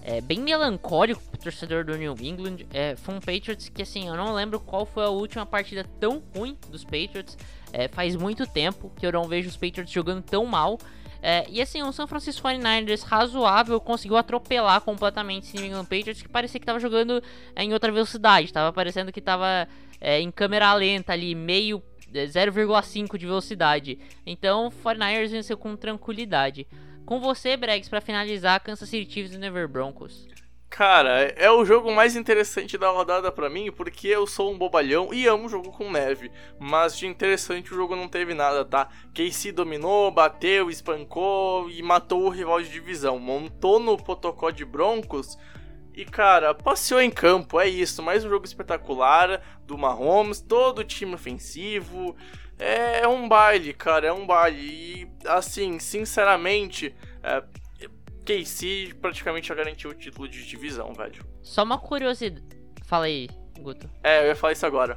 é, bem melancólico pro torcedor do New England. É, foi um Patriots que, assim, eu não lembro qual foi a última partida tão ruim dos Patriots. É, faz muito tempo que eu não vejo os Patriots jogando tão mal. É, e assim, o San Francisco 49ers razoável conseguiu atropelar completamente esse New England Patriots que parecia que estava jogando em outra velocidade. Tava parecendo que estava é, em câmera lenta ali, meio 0,5 de velocidade. Então, 49ers venceu com tranquilidade. Com você, Bregs, para finalizar, Kansas City Chiefs e Denver Broncos.
Cara, é o jogo mais interessante da rodada para mim, porque eu sou um bobalhão e amo jogo com neve. Mas de interessante o jogo não teve nada, tá? KC dominou, bateu, espancou e matou o rival de divisão. Montou no protocolo de Broncos e cara, passeou em campo, é isso. Mais um jogo espetacular do Mahomes, todo o time ofensivo. É um baile, cara, é um baile. E assim, sinceramente, é, KC praticamente já garantiu o título de divisão, velho.
Só uma curiosidade. Fala aí, Guto.
É, eu ia falar isso agora.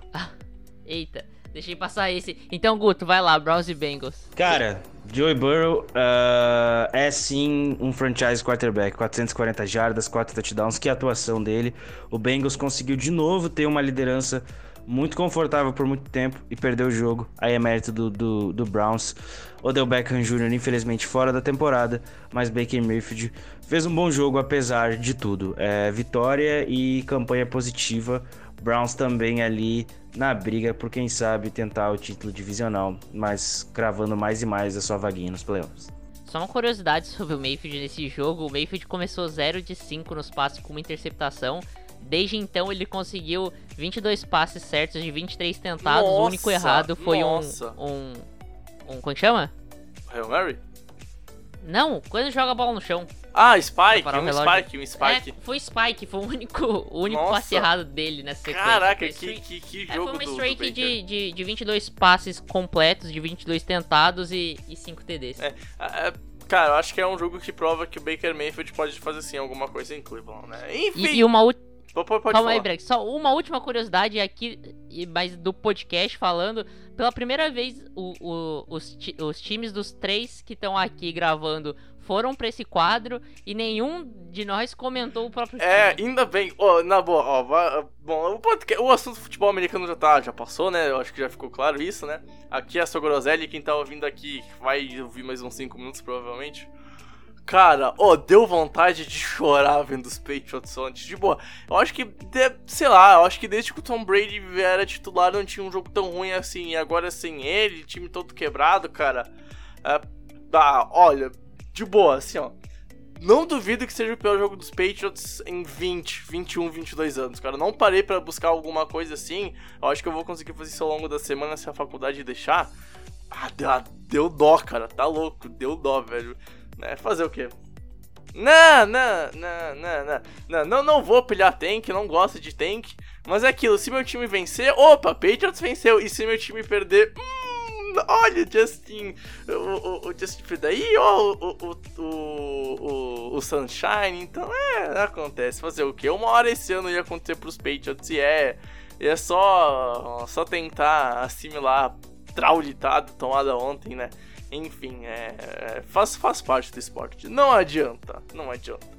Eita. Deixei passar esse. Então, Guto, vai lá, Browns e Bengals.
Cara, Joey Burrow uh, é sim um franchise quarterback. 440 jardas, 4 touchdowns. Que atuação dele. O Bengals conseguiu de novo ter uma liderança muito confortável por muito tempo e perdeu o jogo. Aí é mérito do, do, do Browns. Odell Beckham Jr., infelizmente, fora da temporada, mas Baker Mayfield fez um bom jogo apesar de tudo. É, vitória e campanha positiva. Browns também ali na briga por quem sabe tentar o título divisional, mas cravando mais e mais a sua vaguinha nos playoffs.
Só uma curiosidade sobre o Mayfield nesse jogo: o Mayfield começou 0 de 5 nos passes com uma interceptação. Desde então ele conseguiu 22 passes certos de 23 tentados.
Nossa,
o único errado foi um,
nossa.
um. Um. Como que chama?
Hail Mary?
Não, quando joga a bola no chão.
Ah, Spike, um. Spike, um Spike.
É, foi Spike, foi o único, o único
Nossa.
passe errado dele nessa sequência.
Caraca, que, que, que
É,
jogo
foi uma streak de, de, de 22 passes completos, de 22 tentados e, e 5 TDs.
É, é, cara, eu acho que é um jogo que prova que o Baker Mayfield pode fazer sim alguma coisa em Cleveland, né? Enfim,
E, e uma última.
pode, pode
Calma aí,
falar.
Breck. Só uma última curiosidade aqui, e- mas do podcast falando. Pela primeira vez, o- o- os, os times dos três que estão aqui gravando foram pra esse quadro e nenhum de nós comentou o próprio
É,
time.
ainda bem. Ó, na boa, ó, va- bom, o, podcast, o assunto futebol americano já tá, já passou, né? Eu acho que já ficou claro isso, né? Aqui é a sua Groselha, quem tá ouvindo aqui vai ouvir mais uns 5 minutos, provavelmente. Cara, ó, deu vontade de chorar vendo os Patriots ontem. De boa, eu acho que, de- sei lá, eu acho que desde que o Tom Brady era titular não tinha um jogo tão ruim assim. E agora sem ele, time todo quebrado, cara. É, ah, olha, de boa, assim, ó. Não duvido que seja o pior jogo dos Patriots em 20, 21, 22 anos, cara. Não parei para buscar alguma coisa assim. Eu acho que eu vou conseguir fazer isso ao longo da semana se a faculdade deixar. Ah, deu, dó, cara. Tá louco. Deu dó, velho. Né? Fazer o quê? Não, não, não, não, não, não, não, não vou pilhar tank, não gosto de tank. Mas é aquilo, se meu time vencer, opa, Patriots venceu. E se meu time perder, hum, olha, Justin, o, o, o Justin daí, ó, o, o, o Sunshine. Então, é, acontece. Fazer o quê? Uma hora esse ano ia acontecer pros Patriots e é, é só, só tentar assimilar traulitado tomada ontem, né? Enfim, é, é, faz, faz parte do esporte. Não adianta, não adianta.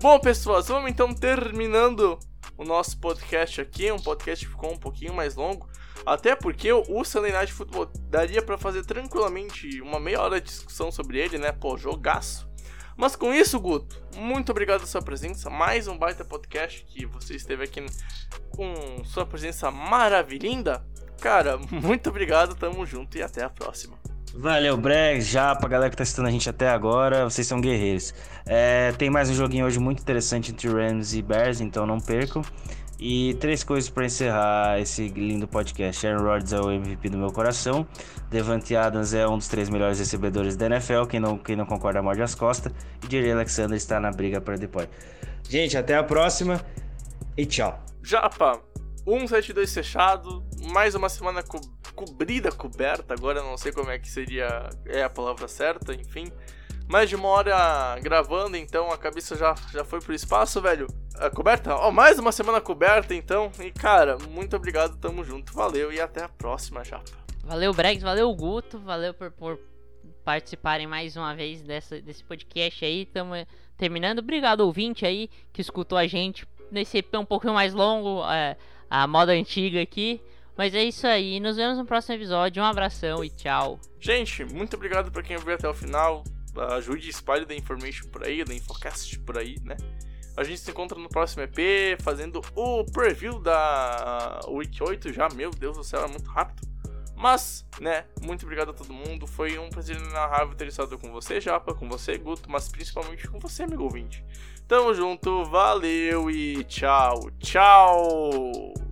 Bom, pessoas, vamos então terminando o nosso podcast aqui. Um podcast que ficou um pouquinho mais longo. Até porque o Sunday Night Football daria para fazer tranquilamente uma meia hora de discussão sobre ele, né? Pô, jogaço. Mas com isso, Guto, muito obrigado pela sua presença. Mais um baita podcast que você esteve aqui com sua presença maravilhinda. Cara, muito obrigado, tamo junto e até a próxima.
Valeu, Breg, já pra galera que tá assistindo a gente até agora, vocês são guerreiros. É, tem mais um joguinho hoje muito interessante entre Rams e Bears, então não percam. E três coisas para encerrar esse lindo podcast. Aaron Rodgers é o MVP do meu coração. Devante Adams é um dos três melhores recebedores da NFL. Quem não, quem não concorda, morde as costas. E Jerry Alexander está na briga para depois. Gente, até a próxima e tchau.
Japa, 172 fechado. Mais uma semana co cobrida, coberta. Agora não sei como é que seria é a palavra certa, enfim mais de uma hora gravando, então a cabeça já, já foi pro espaço, velho. A coberta? Ó, oh, mais uma semana coberta, então. E, cara, muito obrigado, tamo junto. Valeu e até a próxima, Japa.
Valeu, Bregs, valeu, Guto, valeu por, por participarem mais uma vez dessa, desse podcast aí. Tamo terminando. Obrigado, ouvinte aí, que escutou a gente nesse EP um pouquinho mais longo, é, a moda antiga aqui. Mas é isso aí, nos vemos no próximo episódio. Um abração e tchau.
Gente, muito obrigado para quem ouviu até o final ajude e espalhe da Information por aí, da Infocast por aí, né? A gente se encontra no próximo EP, fazendo o preview da Week 8 já. Meu Deus do céu, é muito rápido. Mas, né, muito obrigado a todo mundo. Foi um prazer narrar interessado com você, Japa, com você, Guto, mas principalmente com você, amigo ouvinte. Tamo junto, valeu e tchau, tchau!